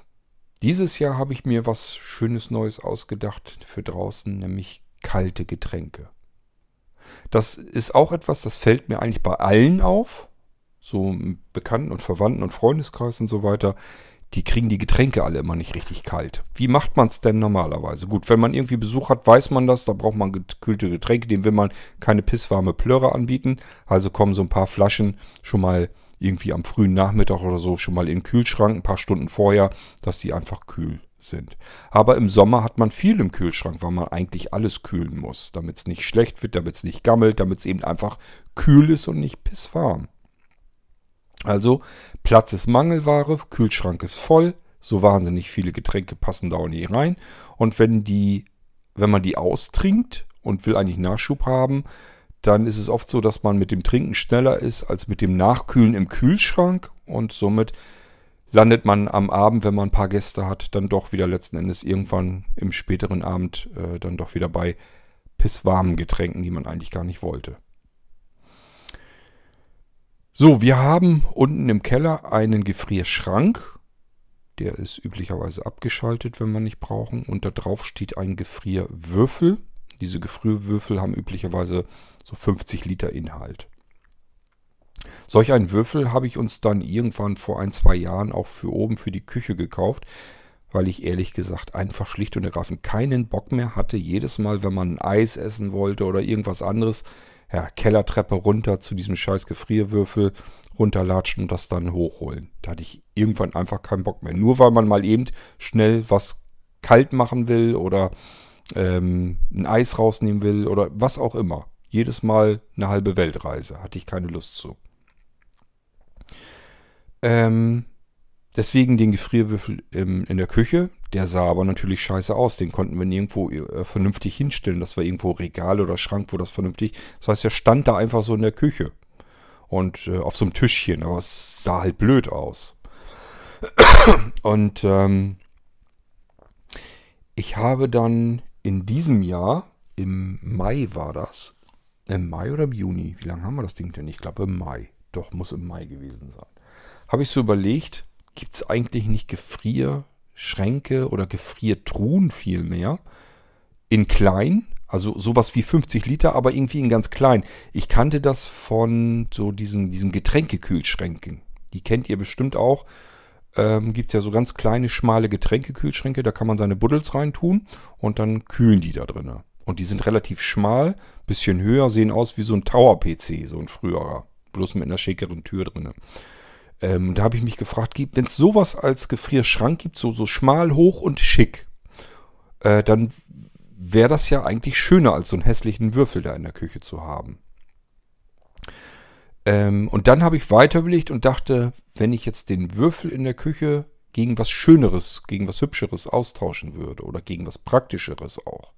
dieses Jahr habe ich mir was Schönes Neues ausgedacht für draußen, nämlich kalte Getränke. Das ist auch etwas, das fällt mir eigentlich bei allen auf, so im Bekannten und Verwandten und Freundeskreis und so weiter die kriegen die Getränke alle immer nicht richtig kalt. Wie macht man es denn normalerweise? Gut, wenn man irgendwie Besuch hat, weiß man das, da braucht man gekühlte Getränke, dem will man keine pisswarme Plörre anbieten. Also kommen so ein paar Flaschen schon mal irgendwie am frühen Nachmittag oder so schon mal in den Kühlschrank, ein paar Stunden vorher, dass die einfach kühl sind. Aber im Sommer hat man viel im Kühlschrank, weil man eigentlich alles kühlen muss, damit es nicht schlecht wird, damit es nicht gammelt, damit es eben einfach kühl ist und nicht pisswarm. Also Platz ist Mangelware, Kühlschrank ist voll, so wahnsinnig viele Getränke passen da auch nicht rein. Und wenn die, wenn man die austrinkt und will eigentlich Nachschub haben, dann ist es oft so, dass man mit dem Trinken schneller ist als mit dem Nachkühlen im Kühlschrank und somit landet man am Abend, wenn man ein paar Gäste hat, dann doch wieder letzten Endes irgendwann im späteren Abend äh, dann doch wieder bei pisswarmen Getränken, die man eigentlich gar nicht wollte. So, wir haben unten im Keller einen Gefrierschrank. Der ist üblicherweise abgeschaltet, wenn wir nicht brauchen. Und da drauf steht ein Gefrierwürfel. Diese Gefrierwürfel haben üblicherweise so 50 Liter Inhalt. Solch einen Würfel habe ich uns dann irgendwann vor ein, zwei Jahren auch für oben für die Küche gekauft, weil ich ehrlich gesagt einfach schlicht und ergreifend keinen Bock mehr hatte. Jedes Mal, wenn man Eis essen wollte oder irgendwas anderes, ja, Kellertreppe runter zu diesem scheiß Gefrierwürfel runterlatschen und das dann hochholen. Da hatte ich irgendwann einfach keinen Bock mehr. Nur weil man mal eben schnell was kalt machen will oder ähm, ein Eis rausnehmen will oder was auch immer. Jedes Mal eine halbe Weltreise. Hatte ich keine Lust zu. Ähm, deswegen den Gefrierwürfel im, in der Küche. Der sah aber natürlich scheiße aus. Den konnten wir nirgendwo äh, vernünftig hinstellen. Das war irgendwo Regal oder Schrank, wo das vernünftig. Das heißt, er stand da einfach so in der Küche. Und äh, auf so einem Tischchen. Aber es sah halt blöd aus. Und ähm, ich habe dann in diesem Jahr, im Mai war das, im Mai oder im Juni, wie lange haben wir das Ding denn? Ich glaube im Mai. Doch, muss im Mai gewesen sein. Habe ich so überlegt, gibt es eigentlich nicht Gefrierschränke oder Gefriertruhen vielmehr? In klein, also sowas wie 50 Liter, aber irgendwie in ganz klein. Ich kannte das von so diesen, diesen Getränkekühlschränken. Die kennt ihr bestimmt auch. Ähm, Gibt es ja so ganz kleine, schmale Getränkekühlschränke. Da kann man seine Buddels reintun und dann kühlen die da drinnen. Und die sind relativ schmal, bisschen höher, sehen aus wie so ein Tower-PC, so ein früherer. Bloß mit einer schickeren Tür drin. Ähm, da habe ich mich gefragt, wenn es sowas als Gefrierschrank gibt, so, so schmal, hoch und schick, äh, dann wäre das ja eigentlich schöner, als so einen hässlichen Würfel da in der Küche zu haben. Ähm, und dann habe ich weiter überlegt und dachte, wenn ich jetzt den Würfel in der Küche gegen was Schöneres, gegen was Hübscheres austauschen würde oder gegen was Praktischeres auch,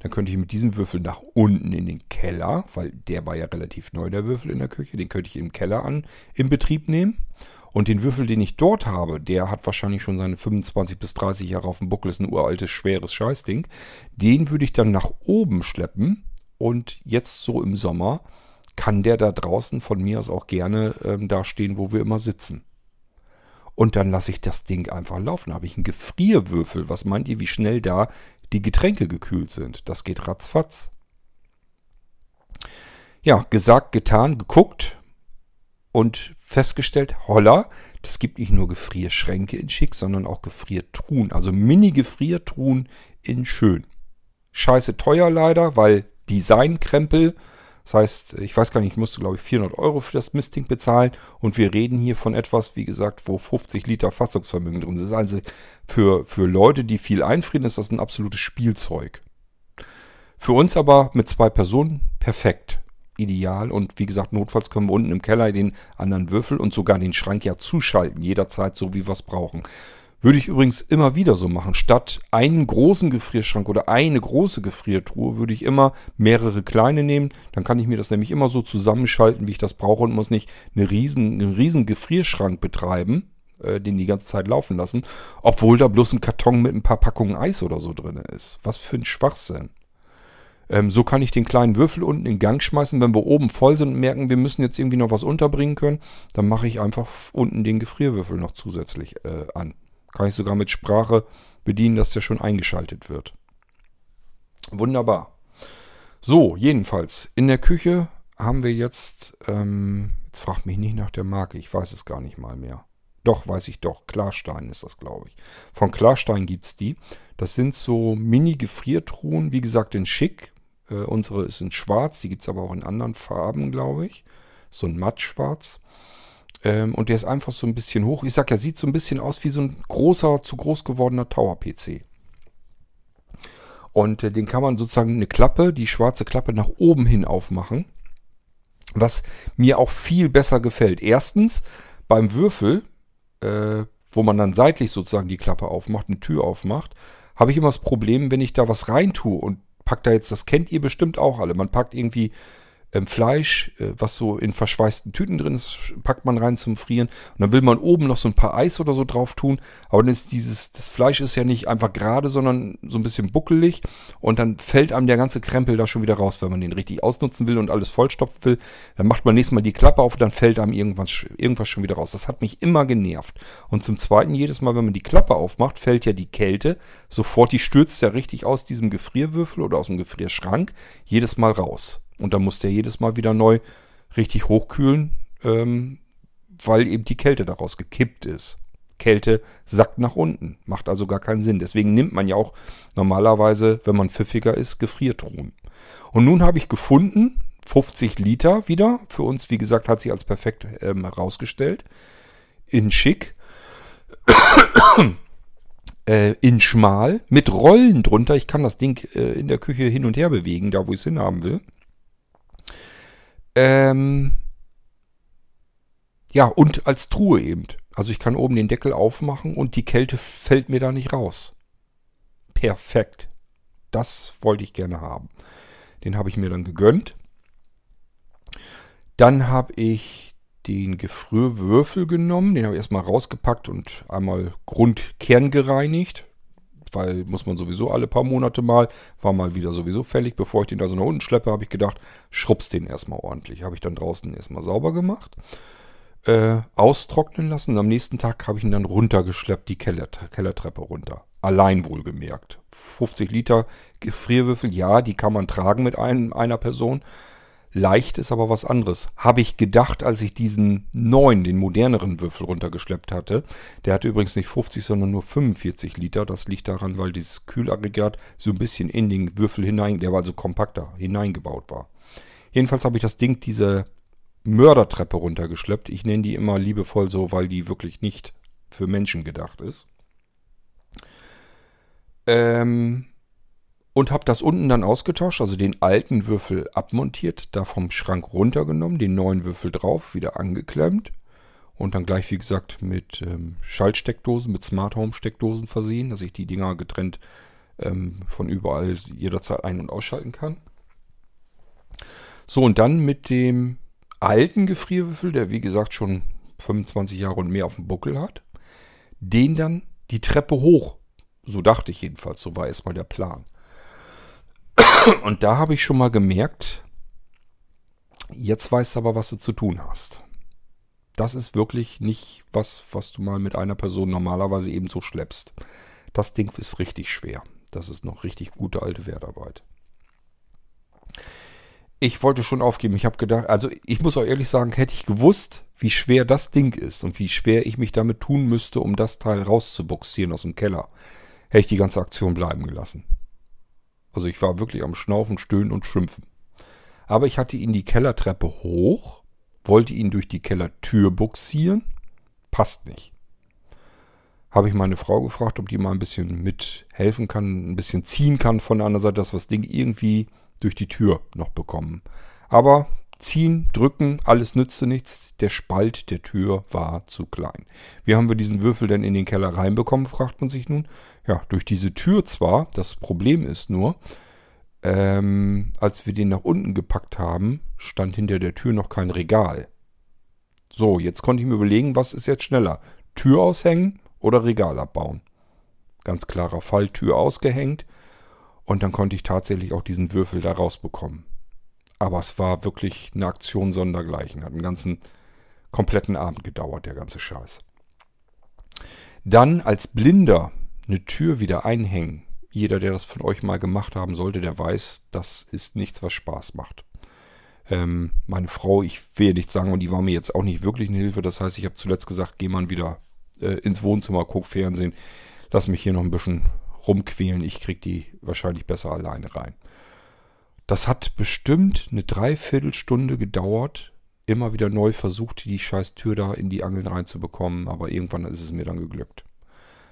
dann könnte ich mit diesem Würfel nach unten in den Keller, weil der war ja relativ neu, der Würfel in der Küche, den könnte ich im Keller an, in Betrieb nehmen. Und den Würfel, den ich dort habe, der hat wahrscheinlich schon seine 25 bis 30 Jahre auf dem Buckel, ist ein uraltes, schweres Scheißding. Den würde ich dann nach oben schleppen und jetzt so im Sommer kann der da draußen von mir aus auch gerne ähm, da stehen, wo wir immer sitzen. Und dann lasse ich das Ding einfach laufen. Da habe ich einen Gefrierwürfel. Was meint ihr, wie schnell da die Getränke gekühlt sind? Das geht ratzfatz. Ja, gesagt, getan, geguckt und festgestellt, holla, das gibt nicht nur Gefrierschränke in schick, sondern auch Gefriertruhen. Also Mini-Gefriertruhen in schön. Scheiße teuer leider, weil Designkrempel das heißt, ich weiß gar nicht, ich musste glaube ich 400 Euro für das Mistding bezahlen und wir reden hier von etwas, wie gesagt, wo 50 Liter Fassungsvermögen drin sind. Also für, für Leute, die viel einfrieren, ist das ein absolutes Spielzeug. Für uns aber mit zwei Personen perfekt. Ideal und wie gesagt, notfalls können wir unten im Keller den anderen Würfel und sogar den Schrank ja zuschalten, jederzeit so wie wir es brauchen. Würde ich übrigens immer wieder so machen. Statt einen großen Gefrierschrank oder eine große Gefriertruhe würde ich immer mehrere kleine nehmen. Dann kann ich mir das nämlich immer so zusammenschalten, wie ich das brauche und muss nicht eine riesen, einen riesen Gefrierschrank betreiben, äh, den die ganze Zeit laufen lassen, obwohl da bloß ein Karton mit ein paar Packungen Eis oder so drin ist. Was für ein Schwachsinn. Ähm, so kann ich den kleinen Würfel unten in Gang schmeißen. Wenn wir oben voll sind und merken, wir müssen jetzt irgendwie noch was unterbringen können, dann mache ich einfach unten den Gefrierwürfel noch zusätzlich äh, an. Kann ich sogar mit Sprache bedienen, dass der schon eingeschaltet wird. Wunderbar. So, jedenfalls, in der Küche haben wir jetzt, ähm, jetzt fragt mich nicht nach der Marke, ich weiß es gar nicht mal mehr. Doch, weiß ich doch. Klarstein ist das, glaube ich. Von Klarstein gibt es die. Das sind so Mini-Gefriertruhen, wie gesagt, in schick. Äh, unsere ist in schwarz, die gibt es aber auch in anderen Farben, glaube ich. So ein Mattschwarz. Ähm, und der ist einfach so ein bisschen hoch. Ich sag ja, sieht so ein bisschen aus wie so ein großer, zu groß gewordener Tower-PC. Und äh, den kann man sozusagen eine Klappe, die schwarze Klappe nach oben hin aufmachen. Was mir auch viel besser gefällt. Erstens, beim Würfel, äh, wo man dann seitlich sozusagen die Klappe aufmacht, eine Tür aufmacht, habe ich immer das Problem, wenn ich da was reintue und packt da jetzt, das kennt ihr bestimmt auch alle. Man packt irgendwie Fleisch, äh, was so in verschweißten Tüten drin ist, packt man rein zum Frieren. Und dann will man oben noch so ein paar Eis oder so drauf tun. Aber dann ist dieses, das Fleisch ist ja nicht einfach gerade, sondern so ein bisschen buckelig. Und dann fällt einem der ganze Krempel da schon wieder raus, wenn man den richtig ausnutzen will und alles vollstopfen will. Dann macht man nächstes Mal die Klappe auf und dann fällt einem irgendwas, irgendwas schon wieder raus. Das hat mich immer genervt. Und zum Zweiten, jedes Mal, wenn man die Klappe aufmacht, fällt ja die Kälte sofort, die stürzt ja richtig aus diesem Gefrierwürfel oder aus dem Gefrierschrank jedes Mal raus. Und dann muss der jedes Mal wieder neu richtig hochkühlen, ähm, weil eben die Kälte daraus gekippt ist. Kälte sackt nach unten. Macht also gar keinen Sinn. Deswegen nimmt man ja auch normalerweise, wenn man pfiffiger ist, Gefriertruhen. Und nun habe ich gefunden, 50 Liter wieder. Für uns, wie gesagt, hat sich als perfekt ähm, herausgestellt. In schick. äh, in schmal. Mit Rollen drunter. Ich kann das Ding äh, in der Küche hin und her bewegen, da wo ich es hinhaben will. Ähm, ja, und als Truhe eben. Also ich kann oben den Deckel aufmachen und die Kälte fällt mir da nicht raus. Perfekt. Das wollte ich gerne haben. Den habe ich mir dann gegönnt. Dann habe ich den Gefrierwürfel genommen. Den habe ich erstmal rausgepackt und einmal grundkern gereinigt. Weil muss man sowieso alle paar Monate mal. War mal wieder sowieso fällig. Bevor ich den da so nach unten schleppe, habe ich gedacht, schrubbst den erstmal ordentlich. Habe ich dann draußen erstmal sauber gemacht. Äh, austrocknen lassen. Und am nächsten Tag habe ich ihn dann runtergeschleppt, die Keller, Kellertreppe runter. Allein wohlgemerkt. 50 Liter Gefrierwürfel, ja, die kann man tragen mit ein, einer Person. Leicht ist aber was anderes. Habe ich gedacht, als ich diesen neuen, den moderneren Würfel runtergeschleppt hatte. Der hatte übrigens nicht 50, sondern nur 45 Liter. Das liegt daran, weil dieses Kühlaggregat so ein bisschen in den Würfel hinein, der war also kompakter, hineingebaut war. Jedenfalls habe ich das Ding, diese Mördertreppe runtergeschleppt. Ich nenne die immer liebevoll so, weil die wirklich nicht für Menschen gedacht ist. Ähm, und habe das unten dann ausgetauscht, also den alten Würfel abmontiert, da vom Schrank runtergenommen, den neuen Würfel drauf, wieder angeklemmt und dann gleich, wie gesagt, mit ähm, Schaltsteckdosen, mit Smart Home Steckdosen versehen, dass ich die Dinger getrennt ähm, von überall jederzeit ein- und ausschalten kann. So, und dann mit dem alten Gefrierwürfel, der wie gesagt schon 25 Jahre und mehr auf dem Buckel hat, den dann die Treppe hoch. So dachte ich jedenfalls, so war erstmal der Plan. Und da habe ich schon mal gemerkt, jetzt weißt du aber, was du zu tun hast. Das ist wirklich nicht was, was du mal mit einer Person normalerweise eben so schleppst. Das Ding ist richtig schwer. Das ist noch richtig gute alte Wertarbeit. Ich wollte schon aufgeben. Ich habe gedacht, also ich muss auch ehrlich sagen, hätte ich gewusst, wie schwer das Ding ist und wie schwer ich mich damit tun müsste, um das Teil rauszuboxieren aus dem Keller, hätte ich die ganze Aktion bleiben gelassen. Also ich war wirklich am Schnaufen, Stöhnen und Schimpfen. Aber ich hatte ihn die Kellertreppe hoch, wollte ihn durch die Kellertür buxieren. Passt nicht. Habe ich meine Frau gefragt, ob die mal ein bisschen mithelfen kann, ein bisschen ziehen kann von der anderen Seite, dass wir das Ding irgendwie durch die Tür noch bekommen. Aber ziehen, drücken, alles nützte nichts. Der Spalt der Tür war zu klein. Wie haben wir diesen Würfel denn in den Keller reinbekommen, fragt man sich nun. Ja, durch diese Tür zwar. Das Problem ist nur, ähm, als wir den nach unten gepackt haben, stand hinter der Tür noch kein Regal. So, jetzt konnte ich mir überlegen, was ist jetzt schneller? Tür aushängen oder Regal abbauen? Ganz klarer Fall, Tür ausgehängt. Und dann konnte ich tatsächlich auch diesen Würfel da rausbekommen. Aber es war wirklich eine Aktion sondergleichen. Hat einen ganzen kompletten Abend gedauert, der ganze Scheiß. Dann als Blinder eine Tür wieder einhängen. Jeder, der das von euch mal gemacht haben sollte, der weiß, das ist nichts, was Spaß macht. Ähm, meine Frau, ich will nicht sagen, und die war mir jetzt auch nicht wirklich eine Hilfe. Das heißt, ich habe zuletzt gesagt, geh mal wieder äh, ins Wohnzimmer, guck Fernsehen, lass mich hier noch ein bisschen rumquälen. Ich krieg die wahrscheinlich besser alleine rein. Das hat bestimmt eine Dreiviertelstunde gedauert. Immer wieder neu versucht, die scheiß Tür da in die Angeln reinzubekommen, aber irgendwann ist es mir dann geglückt.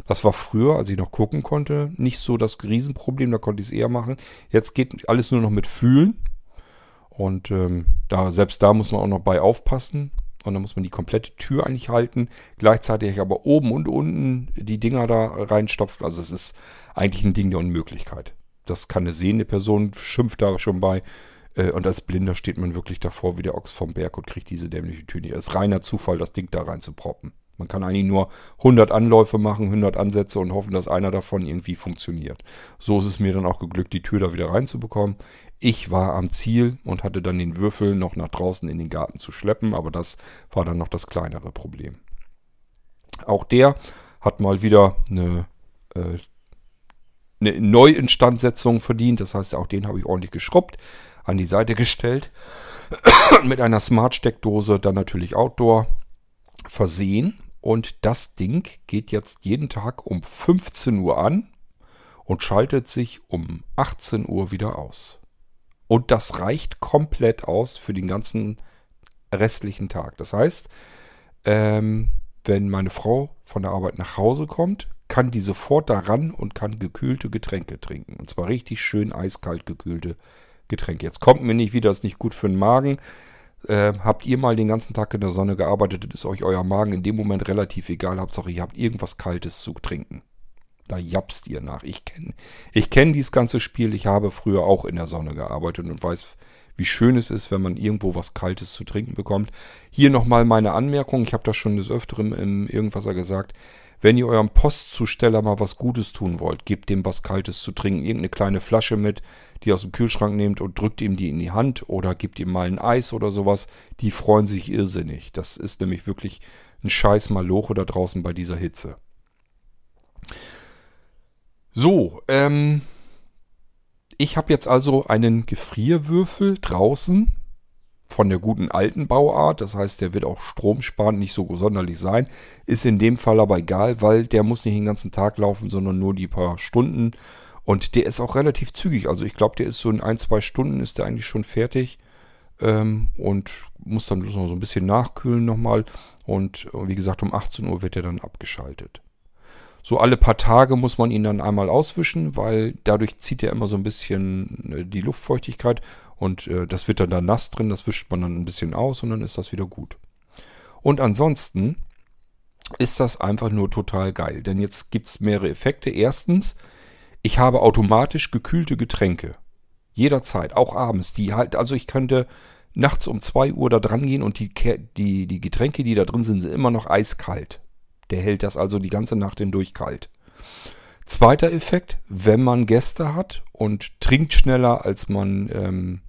Das war früher, als ich noch gucken konnte, nicht so das Riesenproblem, da konnte ich es eher machen. Jetzt geht alles nur noch mit Fühlen. Und ähm, da, selbst da muss man auch noch bei aufpassen. Und dann muss man die komplette Tür eigentlich halten. Gleichzeitig aber oben und unten die Dinger da reinstopfen. Also es ist eigentlich ein Ding der Unmöglichkeit das kann eine sehende Person, schimpft da schon bei. Äh, und als Blinder steht man wirklich davor wie der Ochs vom Berg und kriegt diese dämliche Tür nicht. Es ist reiner Zufall, das Ding da rein zu proppen. Man kann eigentlich nur 100 Anläufe machen, 100 Ansätze und hoffen, dass einer davon irgendwie funktioniert. So ist es mir dann auch geglückt, die Tür da wieder reinzubekommen. Ich war am Ziel und hatte dann den Würfel noch nach draußen in den Garten zu schleppen, aber das war dann noch das kleinere Problem. Auch der hat mal wieder eine äh, eine Neuinstandsetzung verdient. Das heißt, auch den habe ich ordentlich geschrubbt, an die Seite gestellt. Mit einer Smart-Steckdose dann natürlich Outdoor versehen. Und das Ding geht jetzt jeden Tag um 15 Uhr an und schaltet sich um 18 Uhr wieder aus. Und das reicht komplett aus für den ganzen restlichen Tag. Das heißt, ähm, wenn meine Frau von der Arbeit nach Hause kommt, kann die sofort daran und kann gekühlte Getränke trinken. Und zwar richtig schön eiskalt gekühlte Getränke. Jetzt kommt mir nicht wieder, das ist nicht gut für den Magen. Äh, habt ihr mal den ganzen Tag in der Sonne gearbeitet, ist euch euer Magen in dem Moment relativ egal. Hauptsache, ihr habt irgendwas Kaltes zu trinken. Da japst ihr nach. Ich kenne ich kenn dieses ganze Spiel. Ich habe früher auch in der Sonne gearbeitet und weiß, wie schön es ist, wenn man irgendwo was Kaltes zu trinken bekommt. Hier nochmal meine Anmerkung. Ich habe das schon des Öfteren im Irgendwasser gesagt. Wenn ihr eurem Postzusteller mal was Gutes tun wollt, gebt dem was Kaltes zu trinken. Irgendeine kleine Flasche mit, die ihr aus dem Kühlschrank nehmt und drückt ihm die in die Hand oder gebt ihm mal ein Eis oder sowas. Die freuen sich irrsinnig. Das ist nämlich wirklich ein scheiß Maloche da draußen bei dieser Hitze. So, ähm, ich habe jetzt also einen Gefrierwürfel draußen von der guten alten Bauart. Das heißt, der wird auch stromsparend nicht so sonderlich sein. Ist in dem Fall aber egal, weil der muss nicht den ganzen Tag laufen, sondern nur die paar Stunden. Und der ist auch relativ zügig. Also ich glaube, der ist so in ein, zwei Stunden ist der eigentlich schon fertig. Ähm, und muss dann bloß noch so ein bisschen nachkühlen nochmal. Und wie gesagt, um 18 Uhr wird er dann abgeschaltet. So alle paar Tage muss man ihn dann einmal auswischen, weil dadurch zieht er immer so ein bisschen äh, die Luftfeuchtigkeit und äh, das wird dann da nass drin, das wischt man dann ein bisschen aus und dann ist das wieder gut. Und ansonsten ist das einfach nur total geil, denn jetzt gibt es mehrere Effekte. Erstens, ich habe automatisch gekühlte Getränke. Jederzeit, auch abends. Die halt, also ich könnte nachts um 2 Uhr da dran gehen und die, die, die Getränke, die da drin sind, sind immer noch eiskalt. Der hält das also die ganze Nacht hindurch kalt. Zweiter Effekt, wenn man Gäste hat und trinkt schneller, als man ähm,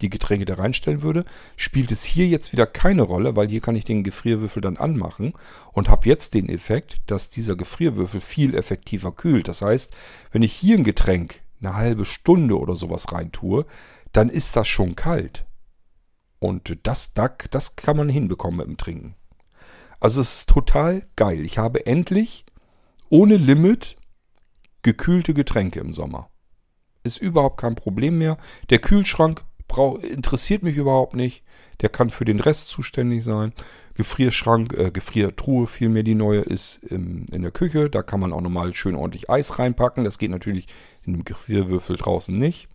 die Getränke da reinstellen würde, spielt es hier jetzt wieder keine Rolle, weil hier kann ich den Gefrierwürfel dann anmachen und habe jetzt den Effekt, dass dieser Gefrierwürfel viel effektiver kühlt. Das heißt, wenn ich hier ein Getränk eine halbe Stunde oder sowas rein tue, dann ist das schon kalt. Und das, das kann man hinbekommen mit dem Trinken. Also es ist total geil. Ich habe endlich ohne Limit gekühlte Getränke im Sommer. Ist überhaupt kein Problem mehr. Der Kühlschrank brauch, interessiert mich überhaupt nicht. Der kann für den Rest zuständig sein. Gefrierschrank, äh, Gefriertruhe vielmehr die neue ist im, in der Küche. Da kann man auch nochmal schön ordentlich Eis reinpacken. Das geht natürlich in dem Gefrierwürfel draußen nicht.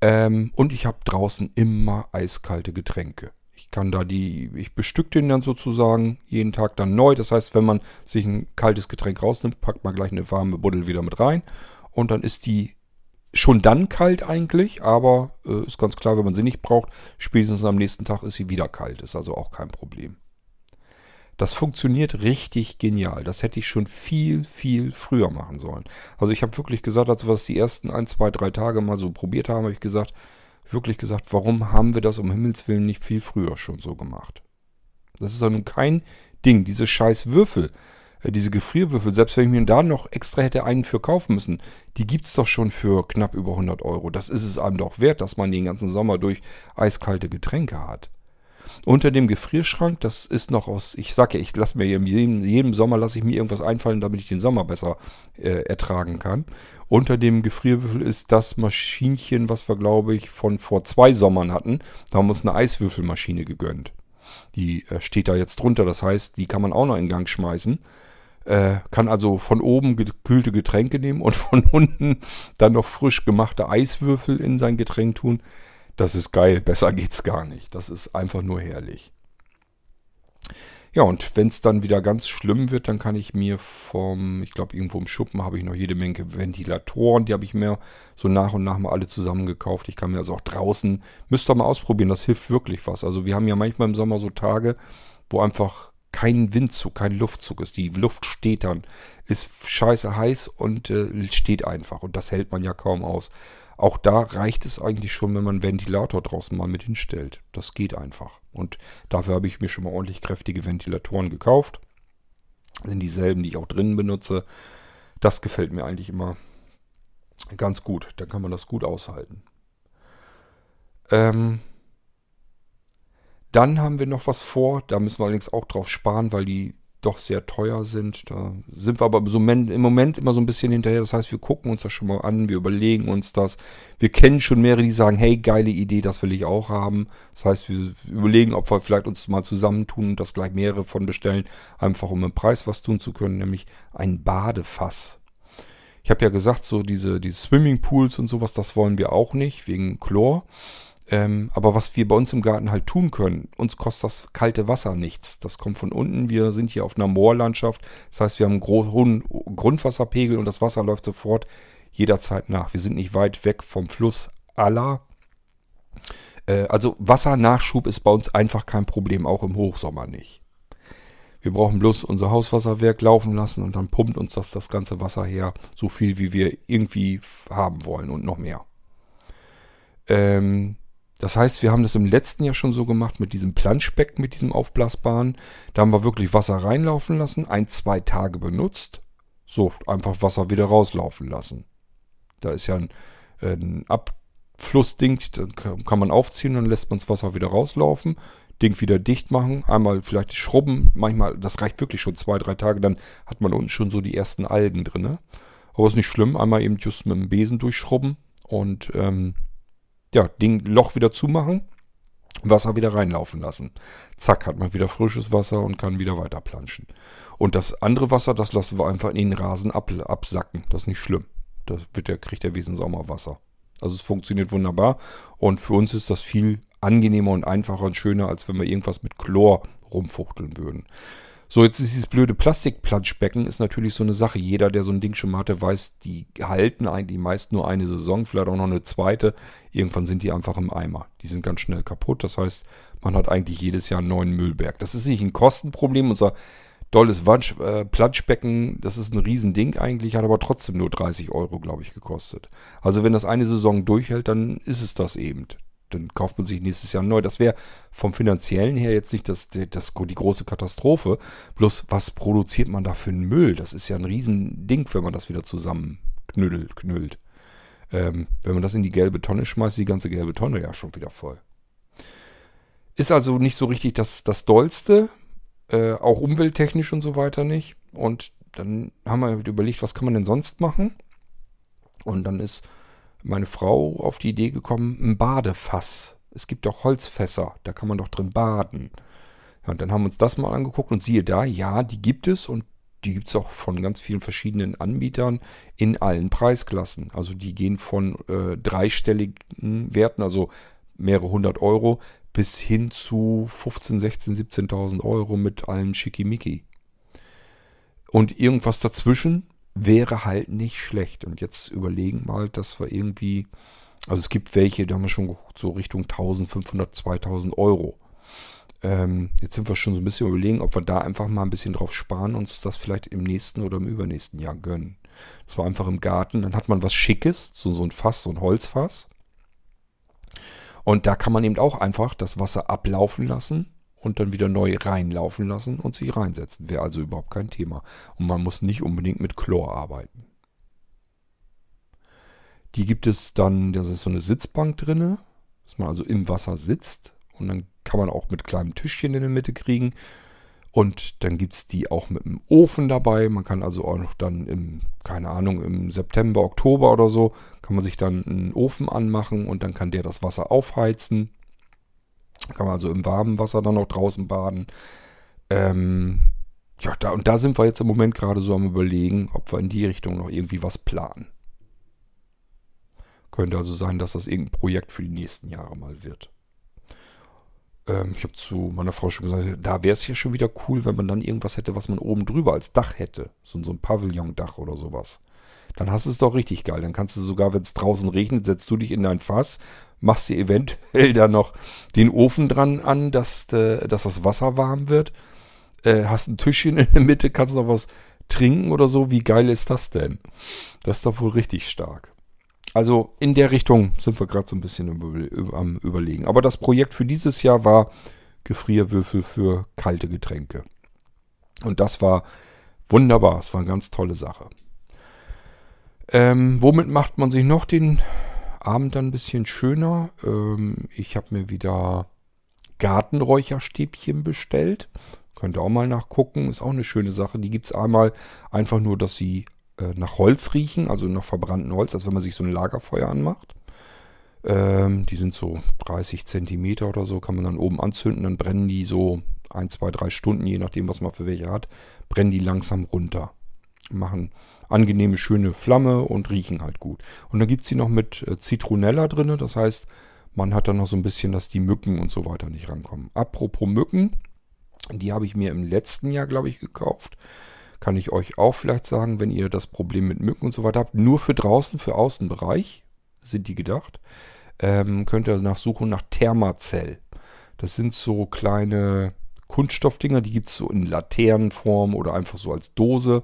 Ähm, und ich habe draußen immer eiskalte Getränke. Ich kann da die, ich bestück den dann sozusagen jeden Tag dann neu. Das heißt, wenn man sich ein kaltes Getränk rausnimmt, packt man gleich eine warme Buddel wieder mit rein. Und dann ist die schon dann kalt eigentlich, aber äh, ist ganz klar, wenn man sie nicht braucht, spätestens am nächsten Tag ist sie wieder kalt. Ist also auch kein Problem. Das funktioniert richtig genial. Das hätte ich schon viel, viel früher machen sollen. Also ich habe wirklich gesagt, als wir das die ersten ein, zwei, drei Tage mal so probiert haben, habe ich gesagt, wirklich gesagt, warum haben wir das um Himmels Willen nicht viel früher schon so gemacht? Das ist doch nun kein Ding. Diese scheiß Würfel, diese Gefrierwürfel, selbst wenn ich mir da noch extra hätte einen für kaufen müssen, die gibt es doch schon für knapp über 100 Euro. Das ist es einem doch wert, dass man den ganzen Sommer durch eiskalte Getränke hat. Unter dem Gefrierschrank, das ist noch aus, ich sage ja, ich lasse mir jedem, jedem Sommer lasse ich mir irgendwas einfallen, damit ich den Sommer besser äh, ertragen kann. Unter dem Gefrierwürfel ist das Maschinchen, was wir, glaube ich, von vor zwei Sommern hatten. Da haben wir uns eine Eiswürfelmaschine gegönnt. Die äh, steht da jetzt drunter, das heißt, die kann man auch noch in Gang schmeißen. Äh, kann also von oben gekühlte Getränke nehmen und von unten dann noch frisch gemachte Eiswürfel in sein Getränk tun. Das ist geil, besser geht's gar nicht. Das ist einfach nur herrlich. Ja, und wenn es dann wieder ganz schlimm wird, dann kann ich mir vom, ich glaube, irgendwo im Schuppen habe ich noch jede Menge Ventilatoren. Die habe ich mir so nach und nach mal alle zusammengekauft. Ich kann mir also auch draußen, müsst ihr mal ausprobieren, das hilft wirklich was. Also wir haben ja manchmal im Sommer so Tage, wo einfach kein Windzug, kein Luftzug ist. Die Luft steht dann, ist scheiße heiß und äh, steht einfach. Und das hält man ja kaum aus. Auch da reicht es eigentlich schon, wenn man einen Ventilator draußen mal mit hinstellt. Das geht einfach. Und dafür habe ich mir schon mal ordentlich kräftige Ventilatoren gekauft. Das sind dieselben, die ich auch drinnen benutze. Das gefällt mir eigentlich immer ganz gut. Dann kann man das gut aushalten. Ähm, Dann haben wir noch was vor, da müssen wir allerdings auch drauf sparen, weil die doch sehr teuer sind. Da sind wir aber im Moment immer so ein bisschen hinterher. Das heißt, wir gucken uns das schon mal an, wir überlegen uns das. Wir kennen schon mehrere, die sagen, hey, geile Idee, das will ich auch haben. Das heißt, wir überlegen, ob wir vielleicht uns mal zusammentun und das gleich mehrere von bestellen, einfach um im Preis was tun zu können, nämlich ein Badefass. Ich habe ja gesagt, so diese, diese Swimmingpools und sowas, das wollen wir auch nicht, wegen Chlor. Ähm, aber was wir bei uns im Garten halt tun können, uns kostet das kalte Wasser nichts. Das kommt von unten. Wir sind hier auf einer Moorlandschaft. Das heißt, wir haben einen hohen Grundwasserpegel und das Wasser läuft sofort jederzeit nach. Wir sind nicht weit weg vom Fluss aller. Äh, also Wassernachschub ist bei uns einfach kein Problem, auch im Hochsommer nicht. Wir brauchen bloß unser Hauswasserwerk laufen lassen und dann pumpt uns das das ganze Wasser her, so viel wie wir irgendwie haben wollen und noch mehr. Ähm, das heißt, wir haben das im letzten Jahr schon so gemacht mit diesem Planschbecken, mit diesem aufblasbaren. Da haben wir wirklich Wasser reinlaufen lassen, ein, zwei Tage benutzt. So, einfach Wasser wieder rauslaufen lassen. Da ist ja ein, ein Abflussding, dann kann man aufziehen, dann lässt man das Wasser wieder rauslaufen. Ding wieder dicht machen, einmal vielleicht schrubben, manchmal, das reicht wirklich schon zwei, drei Tage, dann hat man unten schon so die ersten Algen drin. Ne? Aber ist nicht schlimm, einmal eben just mit dem Besen durchschrubben und ähm, ja, Ding, Loch wieder zumachen, Wasser wieder reinlaufen lassen. Zack, hat man wieder frisches Wasser und kann wieder weiter planschen. Und das andere Wasser, das lassen wir einfach in den Rasen ab, absacken. Das ist nicht schlimm. Wird der, kriegt der Wesen Wasser. Also es funktioniert wunderbar. Und für uns ist das viel angenehmer und einfacher und schöner, als wenn wir irgendwas mit Chlor rumfuchteln würden. So, jetzt ist dieses blöde Plastikplanschbecken ist natürlich so eine Sache. Jeder, der so ein Ding schon mal hatte, weiß, die halten eigentlich meist nur eine Saison, vielleicht auch noch eine zweite. Irgendwann sind die einfach im Eimer. Die sind ganz schnell kaputt. Das heißt, man hat eigentlich jedes Jahr einen neuen Müllberg. Das ist nicht ein Kostenproblem. Unser dolles Watsch, äh, Planschbecken, das ist ein Riesending eigentlich, hat aber trotzdem nur 30 Euro, glaube ich, gekostet. Also wenn das eine Saison durchhält, dann ist es das eben dann kauft man sich nächstes Jahr neu. Das wäre vom finanziellen her jetzt nicht das, das, die große Katastrophe. Bloß, was produziert man da für einen Müll? Das ist ja ein Riesending, wenn man das wieder zusammen knüdelt. Ähm, wenn man das in die gelbe Tonne schmeißt, die ganze gelbe Tonne ja schon wieder voll. Ist also nicht so richtig das, das Dollste, äh, auch umwelttechnisch und so weiter nicht. Und dann haben wir überlegt, was kann man denn sonst machen? Und dann ist meine Frau auf die Idee gekommen, ein Badefass. Es gibt doch Holzfässer, da kann man doch drin baden. Ja, und dann haben wir uns das mal angeguckt und siehe da, ja, die gibt es und die gibt es auch von ganz vielen verschiedenen Anbietern in allen Preisklassen. Also die gehen von äh, dreistelligen Werten, also mehrere hundert Euro, bis hin zu 15, 16, 17.000 Euro mit allem Schickimicki. Und irgendwas dazwischen wäre halt nicht schlecht. Und jetzt überlegen mal, dass wir irgendwie, also es gibt welche, da haben wir schon geguckt, so Richtung 1500, 2000 Euro. Ähm, jetzt sind wir schon so ein bisschen überlegen, ob wir da einfach mal ein bisschen drauf sparen, und uns das vielleicht im nächsten oder im übernächsten Jahr gönnen. Das war einfach im Garten, dann hat man was Schickes, so, so ein Fass, so ein Holzfass. Und da kann man eben auch einfach das Wasser ablaufen lassen und dann wieder neu reinlaufen lassen und sich reinsetzen. Wäre also überhaupt kein Thema. Und man muss nicht unbedingt mit Chlor arbeiten. Die gibt es dann, das ist so eine Sitzbank drinne, dass man also im Wasser sitzt und dann kann man auch mit kleinem Tischchen in der Mitte kriegen. Und dann gibt es die auch mit einem Ofen dabei. Man kann also auch noch dann im, keine Ahnung, im September, Oktober oder so, kann man sich dann einen Ofen anmachen und dann kann der das Wasser aufheizen. Kann man also im warmen Wasser dann noch draußen baden. Ähm, ja, da, und da sind wir jetzt im Moment gerade so am überlegen, ob wir in die Richtung noch irgendwie was planen. Könnte also sein, dass das irgendein Projekt für die nächsten Jahre mal wird. Ähm, ich habe zu meiner Frau schon gesagt, da wäre es ja schon wieder cool, wenn man dann irgendwas hätte, was man oben drüber als Dach hätte. So, so ein Pavillondach oder sowas. Dann hast du es doch richtig geil. Dann kannst du sogar, wenn es draußen regnet, setzt du dich in dein Fass, machst dir eventuell da noch den Ofen dran an, dass, äh, dass das Wasser warm wird. Äh, hast ein Tischchen in der Mitte, kannst noch was trinken oder so. Wie geil ist das denn? Das ist doch wohl richtig stark. Also in der Richtung sind wir gerade so ein bisschen am Überlegen. Aber das Projekt für dieses Jahr war Gefrierwürfel für kalte Getränke. Und das war wunderbar. Es war eine ganz tolle Sache. Ähm, womit macht man sich noch den Abend dann ein bisschen schöner. Ähm, ich habe mir wieder Gartenräucherstäbchen bestellt. Könnt ihr auch mal nachgucken. Ist auch eine schöne Sache. Die gibt es einmal einfach nur, dass sie äh, nach Holz riechen, also nach verbranntem Holz, als wenn man sich so ein Lagerfeuer anmacht. Ähm, die sind so 30 Zentimeter oder so, kann man dann oben anzünden, dann brennen die so ein, zwei, drei Stunden, je nachdem, was man für welche hat, brennen die langsam runter. Machen angenehme, schöne Flamme und riechen halt gut. Und dann gibt es die noch mit äh, Zitronella drin, das heißt, man hat dann noch so ein bisschen, dass die Mücken und so weiter nicht rankommen. Apropos Mücken, die habe ich mir im letzten Jahr, glaube ich, gekauft. Kann ich euch auch vielleicht sagen, wenn ihr das Problem mit Mücken und so weiter habt. Nur für draußen, für Außenbereich sind die gedacht. Ähm, könnt ihr nachsuchen nach Thermazell. Das sind so kleine Kunststoffdinger, die gibt es so in Laternenform oder einfach so als Dose.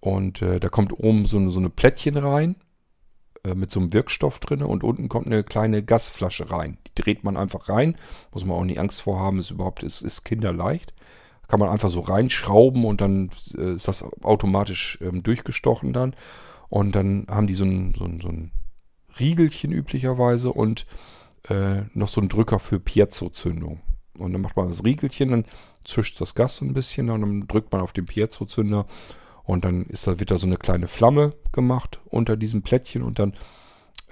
Und äh, da kommt oben so eine, so eine Plättchen rein äh, mit so einem Wirkstoff drin und unten kommt eine kleine Gasflasche rein. Die dreht man einfach rein. Muss man auch nie Angst vor haben, ist überhaupt ist, ist kinderleicht. Kann man einfach so reinschrauben und dann äh, ist das automatisch ähm, durchgestochen dann. Und dann haben die so ein, so ein, so ein Riegelchen üblicherweise und äh, noch so ein Drücker für Piezo-Zündung. Und dann macht man das Riegelchen, dann zischt das Gas so ein bisschen und dann drückt man auf den Piezo-Zünder und dann ist da, wird da so eine kleine Flamme gemacht unter diesem Plättchen und dann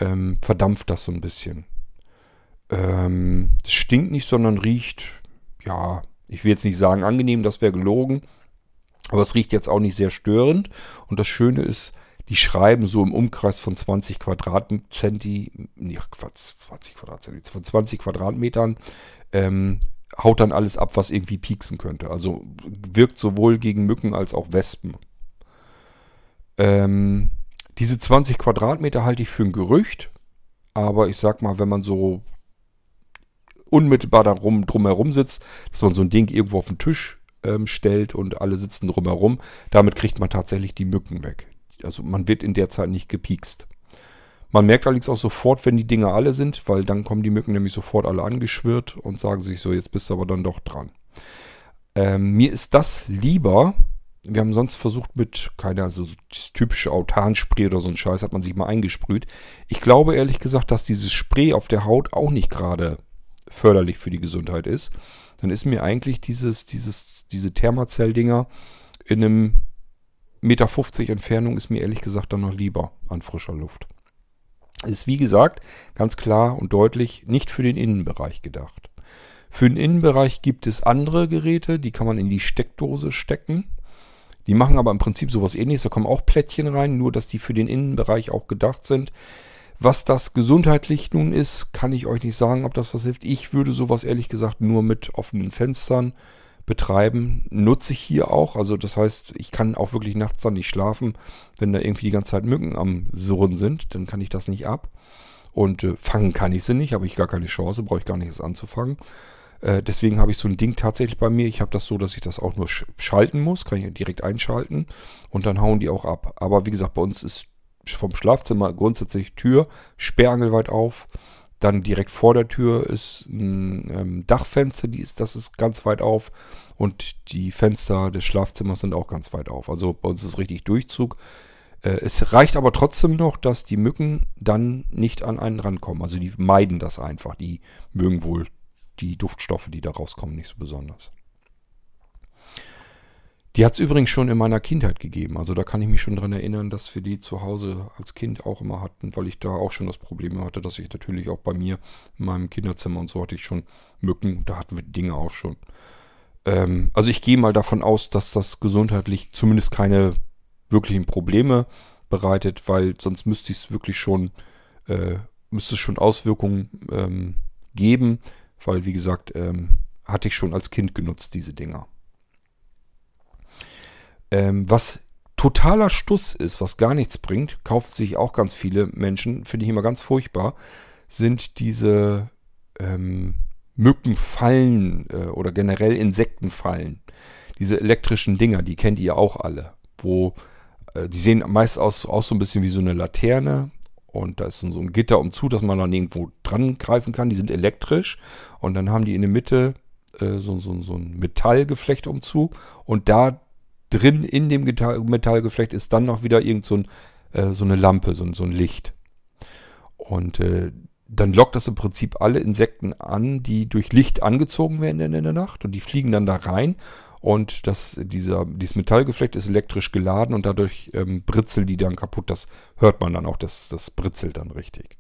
ähm, verdampft das so ein bisschen. Ähm, es stinkt nicht, sondern riecht, ja, ich will jetzt nicht sagen angenehm, das wäre gelogen. Aber es riecht jetzt auch nicht sehr störend. Und das Schöne ist, die schreiben so im Umkreis von 20 Quadratzenti, nee, Quatsch, 20 Quadratzenti, von 20 Quadratmetern, ähm, haut dann alles ab, was irgendwie pieksen könnte. Also wirkt sowohl gegen Mücken als auch Wespen. Ähm, diese 20 Quadratmeter halte ich für ein Gerücht, aber ich sag mal, wenn man so unmittelbar darum drumherum sitzt, dass man so ein Ding irgendwo auf den Tisch ähm, stellt und alle sitzen drumherum, damit kriegt man tatsächlich die Mücken weg. Also man wird in der Zeit nicht gepiekst. Man merkt allerdings auch sofort, wenn die Dinger alle sind, weil dann kommen die Mücken nämlich sofort alle angeschwirrt und sagen sich so, jetzt bist du aber dann doch dran. Ähm, mir ist das lieber. Wir haben sonst versucht mit, keine, also das typische Autanspray oder so ein Scheiß hat man sich mal eingesprüht. Ich glaube ehrlich gesagt, dass dieses Spray auf der Haut auch nicht gerade förderlich für die Gesundheit ist. Dann ist mir eigentlich dieses, dieses, diese Thermazell-Dinger in einem Meter 50 Entfernung ist mir ehrlich gesagt dann noch lieber an frischer Luft. Ist wie gesagt ganz klar und deutlich nicht für den Innenbereich gedacht. Für den Innenbereich gibt es andere Geräte, die kann man in die Steckdose stecken. Die machen aber im Prinzip sowas ähnliches, da kommen auch Plättchen rein, nur dass die für den Innenbereich auch gedacht sind. Was das gesundheitlich nun ist, kann ich euch nicht sagen, ob das was hilft. Ich würde sowas ehrlich gesagt nur mit offenen Fenstern betreiben. Nutze ich hier auch. Also das heißt, ich kann auch wirklich nachts dann nicht schlafen, wenn da irgendwie die ganze Zeit Mücken am Surren sind. Dann kann ich das nicht ab. Und äh, fangen kann ich sie nicht, habe ich gar keine Chance, brauche ich gar nichts anzufangen. Äh, deswegen habe ich so ein Ding tatsächlich bei mir. Ich habe das so, dass ich das auch nur sch schalten muss, kann ich direkt einschalten und dann hauen die auch ab. Aber wie gesagt, bei uns ist vom Schlafzimmer grundsätzlich Tür sperrangelweit auf. Dann direkt vor der Tür ist ein ähm, Dachfenster, die ist, das ist ganz weit auf. Und die Fenster des Schlafzimmers sind auch ganz weit auf. Also bei uns ist richtig Durchzug. Äh, es reicht aber trotzdem noch, dass die Mücken dann nicht an einen rankommen. Also die meiden das einfach. Die mögen wohl die Duftstoffe, die da rauskommen, nicht so besonders. Die hat es übrigens schon in meiner Kindheit gegeben. Also da kann ich mich schon dran erinnern, dass wir die zu Hause als Kind auch immer hatten, weil ich da auch schon das Problem hatte, dass ich natürlich auch bei mir in meinem Kinderzimmer und so hatte ich schon Mücken. Da hatten wir Dinge auch schon. Ähm, also ich gehe mal davon aus, dass das gesundheitlich zumindest keine wirklichen Probleme bereitet, weil sonst müsste es wirklich schon, äh, müsste es schon Auswirkungen ähm, geben, weil wie gesagt, ähm, hatte ich schon als Kind genutzt, diese Dinger. Ähm, was totaler Stuss ist, was gar nichts bringt, kaufen sich auch ganz viele Menschen, finde ich immer ganz furchtbar, sind diese ähm, Mückenfallen äh, oder generell Insektenfallen. Diese elektrischen Dinger, die kennt ihr auch alle. Wo äh, die sehen meist aus, aus so ein bisschen wie so eine Laterne und da ist so ein Gitter umzu, dass man dann irgendwo dran greifen kann. Die sind elektrisch und dann haben die in der Mitte äh, so, so, so ein Metallgeflecht umzu und da drin in dem Metallgeflecht ist dann noch wieder irgend so, ein, äh, so eine Lampe, so, so, ein Licht. Und äh, dann lockt das im Prinzip alle Insekten an, die durch Licht angezogen werden in der Nacht und die fliegen dann da rein und das, dieser, dieses Metallgeflecht ist elektrisch geladen und dadurch ähm, britzeln die dann kaputt. Das hört man dann auch, das, das britzelt dann richtig.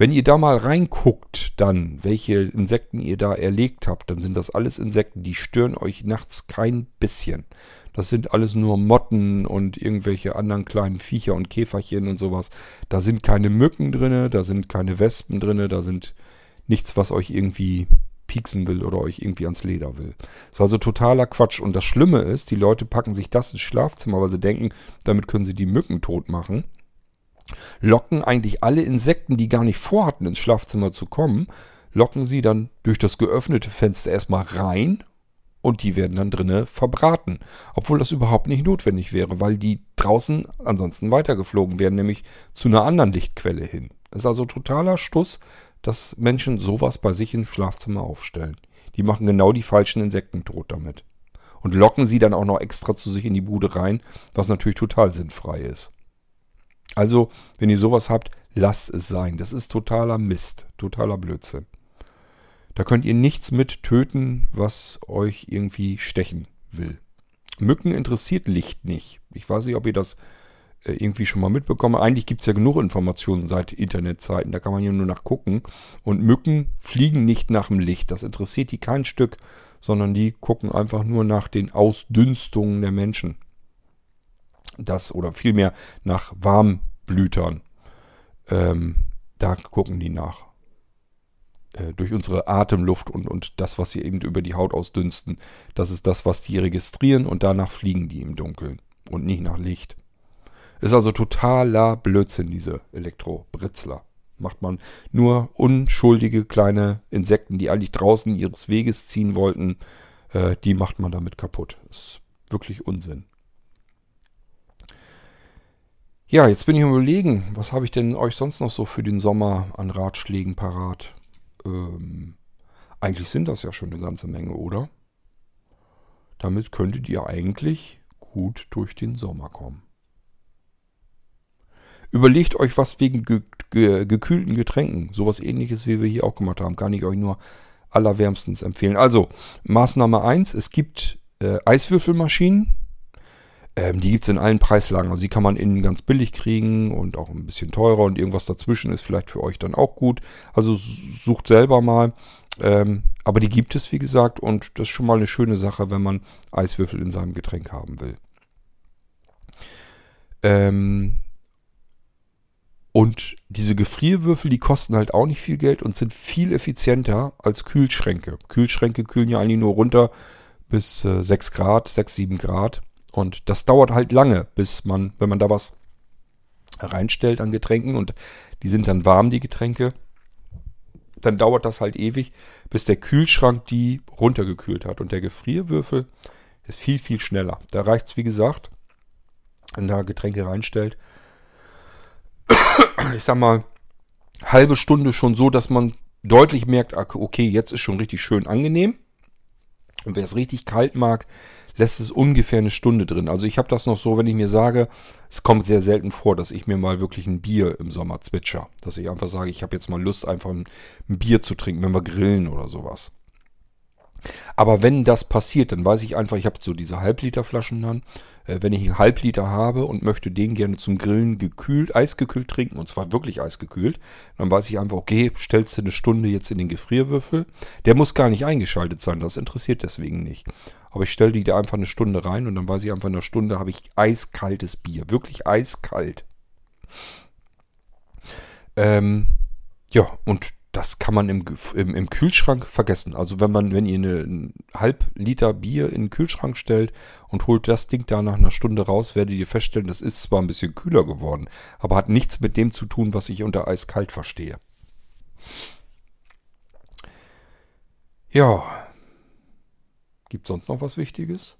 Wenn ihr da mal reinguckt, dann, welche Insekten ihr da erlegt habt, dann sind das alles Insekten, die stören euch nachts kein bisschen. Das sind alles nur Motten und irgendwelche anderen kleinen Viecher und Käferchen und sowas. Da sind keine Mücken drinne, da sind keine Wespen drinne, da sind nichts, was euch irgendwie pieksen will oder euch irgendwie ans Leder will. Das ist also totaler Quatsch. Und das Schlimme ist, die Leute packen sich das ins Schlafzimmer, weil sie denken, damit können sie die Mücken tot machen locken eigentlich alle Insekten, die gar nicht vorhatten, ins Schlafzimmer zu kommen, locken sie dann durch das geöffnete Fenster erstmal rein und die werden dann drinnen verbraten. Obwohl das überhaupt nicht notwendig wäre, weil die draußen ansonsten weitergeflogen wären, nämlich zu einer anderen Lichtquelle hin. Es ist also totaler Stuss, dass Menschen sowas bei sich im Schlafzimmer aufstellen. Die machen genau die falschen Insekten tot damit. Und locken sie dann auch noch extra zu sich in die Bude rein, was natürlich total sinnfrei ist. Also, wenn ihr sowas habt, lasst es sein. Das ist totaler Mist, totaler Blödsinn. Da könnt ihr nichts mit töten, was euch irgendwie stechen will. Mücken interessiert Licht nicht. Ich weiß nicht, ob ihr das äh, irgendwie schon mal mitbekommen. Eigentlich gibt es ja genug Informationen seit Internetzeiten. Da kann man ja nur nachgucken. Und Mücken fliegen nicht nach dem Licht. Das interessiert die kein Stück, sondern die gucken einfach nur nach den Ausdünstungen der Menschen das oder vielmehr nach Warmblütern. Ähm, da gucken die nach. Äh, durch unsere Atemluft und, und das, was sie eben über die Haut ausdünsten. Das ist das, was die registrieren und danach fliegen die im Dunkeln und nicht nach Licht. Ist also totaler Blödsinn, diese Elektrobritzler. Macht man nur unschuldige kleine Insekten, die eigentlich draußen ihres Weges ziehen wollten, äh, die macht man damit kaputt. Ist wirklich Unsinn. Ja, jetzt bin ich am überlegen, was habe ich denn euch sonst noch so für den Sommer an Ratschlägen parat? Ähm, eigentlich sind das ja schon eine ganze Menge, oder? Damit könntet ihr eigentlich gut durch den Sommer kommen. Überlegt euch was wegen ge ge gekühlten Getränken. Sowas ähnliches, wie wir hier auch gemacht haben. Kann ich euch nur allerwärmstens empfehlen. Also, Maßnahme 1. Es gibt äh, Eiswürfelmaschinen. Ähm, die gibt es in allen Preislagen. Also die kann man innen ganz billig kriegen und auch ein bisschen teurer und irgendwas dazwischen ist vielleicht für euch dann auch gut. Also sucht selber mal. Ähm, aber die gibt es, wie gesagt, und das ist schon mal eine schöne Sache, wenn man Eiswürfel in seinem Getränk haben will. Ähm, und diese Gefrierwürfel, die kosten halt auch nicht viel Geld und sind viel effizienter als Kühlschränke. Kühlschränke kühlen ja eigentlich nur runter bis äh, 6 Grad, 6, 7 Grad. Und das dauert halt lange, bis man, wenn man da was reinstellt an Getränken und die sind dann warm, die Getränke, dann dauert das halt ewig, bis der Kühlschrank die runtergekühlt hat. Und der Gefrierwürfel ist viel, viel schneller. Da reicht es, wie gesagt, wenn da Getränke reinstellt. Ich sag mal, halbe Stunde schon so, dass man deutlich merkt, okay, jetzt ist schon richtig schön angenehm. Und wer es richtig kalt mag, lässt es ungefähr eine Stunde drin. Also ich habe das noch so, wenn ich mir sage, es kommt sehr selten vor, dass ich mir mal wirklich ein Bier im Sommer zwitscher. Dass ich einfach sage, ich habe jetzt mal Lust, einfach ein, Bier zu trinken, wenn wir grillen oder sowas. Aber wenn das passiert, dann weiß ich einfach, ich habe so diese Halbliterflaschen dann. Äh, wenn ich einen Halbliter habe und möchte den gerne zum Grillen gekühlt, eisgekühlt trinken, und zwar wirklich eisgekühlt, dann weiß ich einfach, okay, stellst du eine Stunde jetzt in den Gefrierwürfel. Der muss gar nicht eingeschaltet sein, das interessiert deswegen nicht. Aber ich stelle die da einfach eine Stunde rein und dann weiß ich einfach, in einer Stunde habe ich eiskaltes Bier. Wirklich eiskalt. Ähm, ja, und das kann man im, im, im, Kühlschrank vergessen. Also wenn man, wenn ihr eine, einen halb Liter Bier in den Kühlschrank stellt und holt das Ding da nach einer Stunde raus, werdet ihr feststellen, das ist zwar ein bisschen kühler geworden, aber hat nichts mit dem zu tun, was ich unter eiskalt verstehe. Ja. Gibt sonst noch was Wichtiges?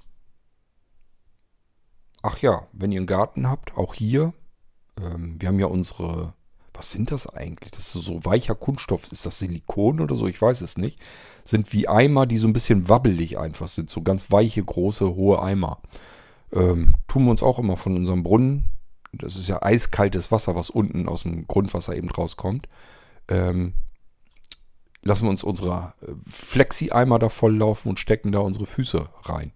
Ach ja, wenn ihr einen Garten habt, auch hier, ähm, wir haben ja unsere was sind das eigentlich? Das ist so weicher Kunststoff. Ist das Silikon oder so? Ich weiß es nicht. Sind wie Eimer, die so ein bisschen wabbelig einfach sind. So ganz weiche, große, hohe Eimer. Ähm, tun wir uns auch immer von unserem Brunnen. Das ist ja eiskaltes Wasser, was unten aus dem Grundwasser eben rauskommt. ähm, lassen wir uns unsere äh, Flexi-Eimer da volllaufen und stecken da unsere Füße rein.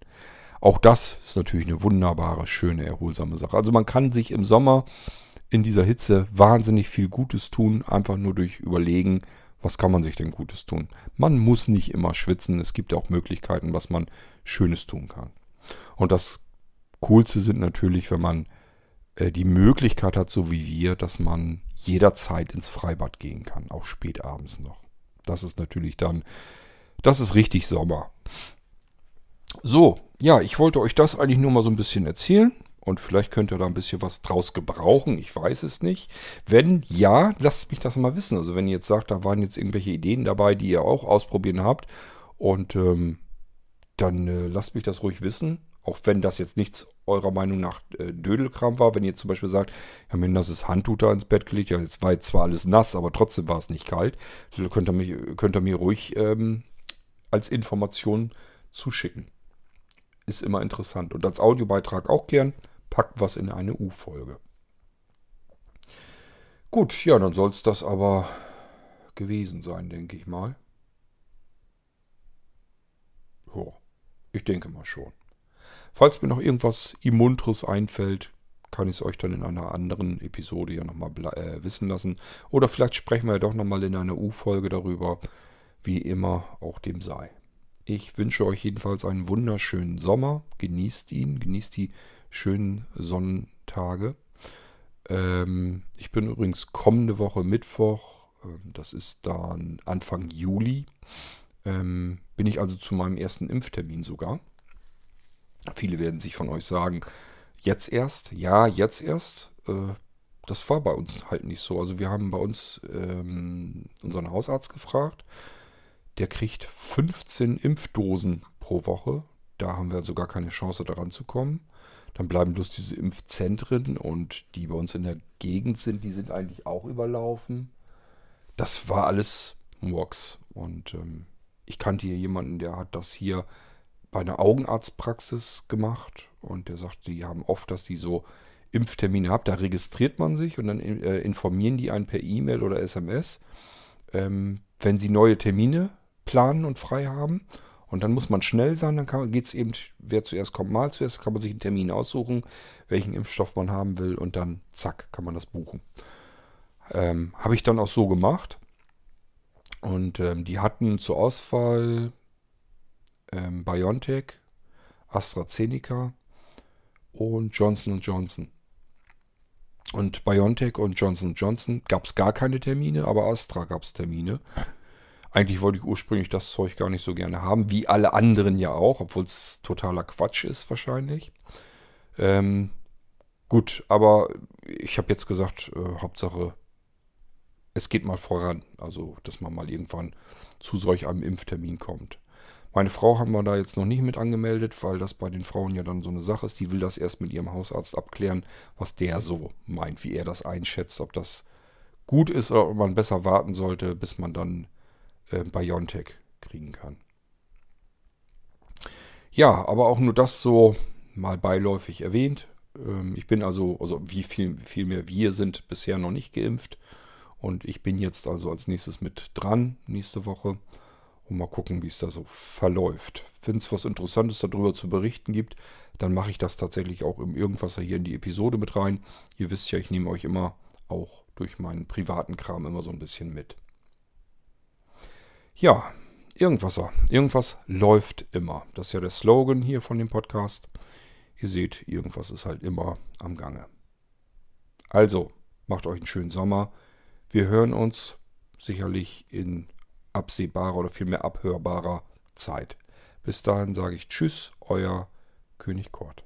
Auch das ist natürlich eine wunderbare, schöne, erholsame Sache. Also man kann sich im Sommer in dieser Hitze wahnsinnig viel Gutes tun, einfach nur durch Überlegen, was kann man sich denn Gutes tun. Man muss nicht immer schwitzen, es gibt auch Möglichkeiten, was man Schönes tun kann. Und das Coolste sind natürlich, wenn man äh, die Möglichkeit hat, so wie wir, dass man jederzeit ins Freibad gehen kann, auch spät abends noch. Das ist natürlich dann, das ist richtig Sommer. So, ja, ich wollte euch das eigentlich nur mal so ein bisschen erzählen. Und vielleicht könnt ihr da ein bisschen was draus gebrauchen. Ich weiß es nicht. Wenn ja, lasst mich das mal wissen. Also wenn ihr jetzt sagt, da waren jetzt irgendwelche Ideen dabei, die ihr auch ausprobieren habt. Und ähm, dann äh, lasst mich das ruhig wissen. Auch wenn das jetzt nichts eurer Meinung nach äh, Dödelkram war. Wenn ihr zum Beispiel sagt, ich habe mir ein nasses Handtuch da ins Bett gelegt. Ja, jetzt war jetzt zwar alles nass, aber trotzdem war es nicht kalt. Dann könnt ihr, mich, könnt ihr mir ruhig ähm, als Information zuschicken. Ist immer interessant. Und als Audiobeitrag auch gern packt was in eine U-Folge. Gut, ja, dann soll es das aber gewesen sein, denke ich mal. Ja, ich denke mal schon. Falls mir noch irgendwas Immuntres einfällt, kann ich es euch dann in einer anderen Episode ja nochmal äh, wissen lassen. Oder vielleicht sprechen wir ja doch nochmal in einer U-Folge darüber, wie immer auch dem sei. Ich wünsche euch jedenfalls einen wunderschönen Sommer. Genießt ihn, genießt die schönen Sonnentage. Ähm, ich bin übrigens kommende Woche Mittwoch, ähm, das ist dann Anfang Juli, ähm, bin ich also zu meinem ersten Impftermin sogar. Viele werden sich von euch sagen, jetzt erst? Ja, jetzt erst. Äh, das war bei uns halt nicht so. Also wir haben bei uns ähm, unseren Hausarzt gefragt. Der kriegt 15 Impfdosen pro Woche. Da haben wir sogar keine Chance daran zu kommen. Dann bleiben bloß diese Impfzentren und die bei uns in der Gegend sind, die sind eigentlich auch überlaufen. Das war alles Murks. Und ähm, ich kannte hier jemanden, der hat das hier bei einer Augenarztpraxis gemacht und der sagt, die haben oft, dass die so Impftermine haben. Da registriert man sich und dann äh, informieren die einen per E-Mail oder SMS, ähm, wenn sie neue Termine planen und frei haben. Und dann muss man schnell sein, dann geht es eben, wer zuerst kommt, mal zuerst, kann man sich einen Termin aussuchen, welchen Impfstoff man haben will und dann zack, kann man das buchen. Ähm, Habe ich dann auch so gemacht. Und ähm, die hatten zur Auswahl ähm, BioNTech, AstraZeneca und Johnson Johnson. Und BioNTech und Johnson Johnson gab es gar keine Termine, aber Astra gab es Termine. Eigentlich wollte ich ursprünglich das Zeug gar nicht so gerne haben, wie alle anderen ja auch, obwohl es totaler Quatsch ist wahrscheinlich. Ähm, gut, aber ich habe jetzt gesagt, äh, Hauptsache, es geht mal voran. Also, dass man mal irgendwann zu solch einem Impftermin kommt. Meine Frau haben wir da jetzt noch nicht mit angemeldet, weil das bei den Frauen ja dann so eine Sache ist. Die will das erst mit ihrem Hausarzt abklären, was der so meint, wie er das einschätzt, ob das gut ist oder ob man besser warten sollte, bis man dann äh, Biontech kriegen kann. Ja, aber auch nur das so mal beiläufig erwähnt. Ähm, ich bin also, also wie viel, viel mehr wir sind bisher noch nicht geimpft. Und ich bin jetzt also als nächstes mit dran, nächste Woche. Und mal gucken, wie es da so verläuft. Wenn es was Interessantes darüber zu berichten gibt, dann mache ich das tatsächlich auch im Irgendwas hier in die Episode mit rein. Ihr wisst ja, ich nehme euch immer auch durch meinen privaten Kram immer so ein bisschen mit. Ja, irgendwas. Irgendwas läuft immer. Das ist ja der Slogan hier von dem Podcast. Ihr seht, irgendwas ist halt immer am Gange. Also, macht euch einen schönen Sommer. Wir hören uns sicherlich in absehbarer oder vielmehr abhörbarer Zeit. Bis dahin sage ich Tschüss, euer König Kort.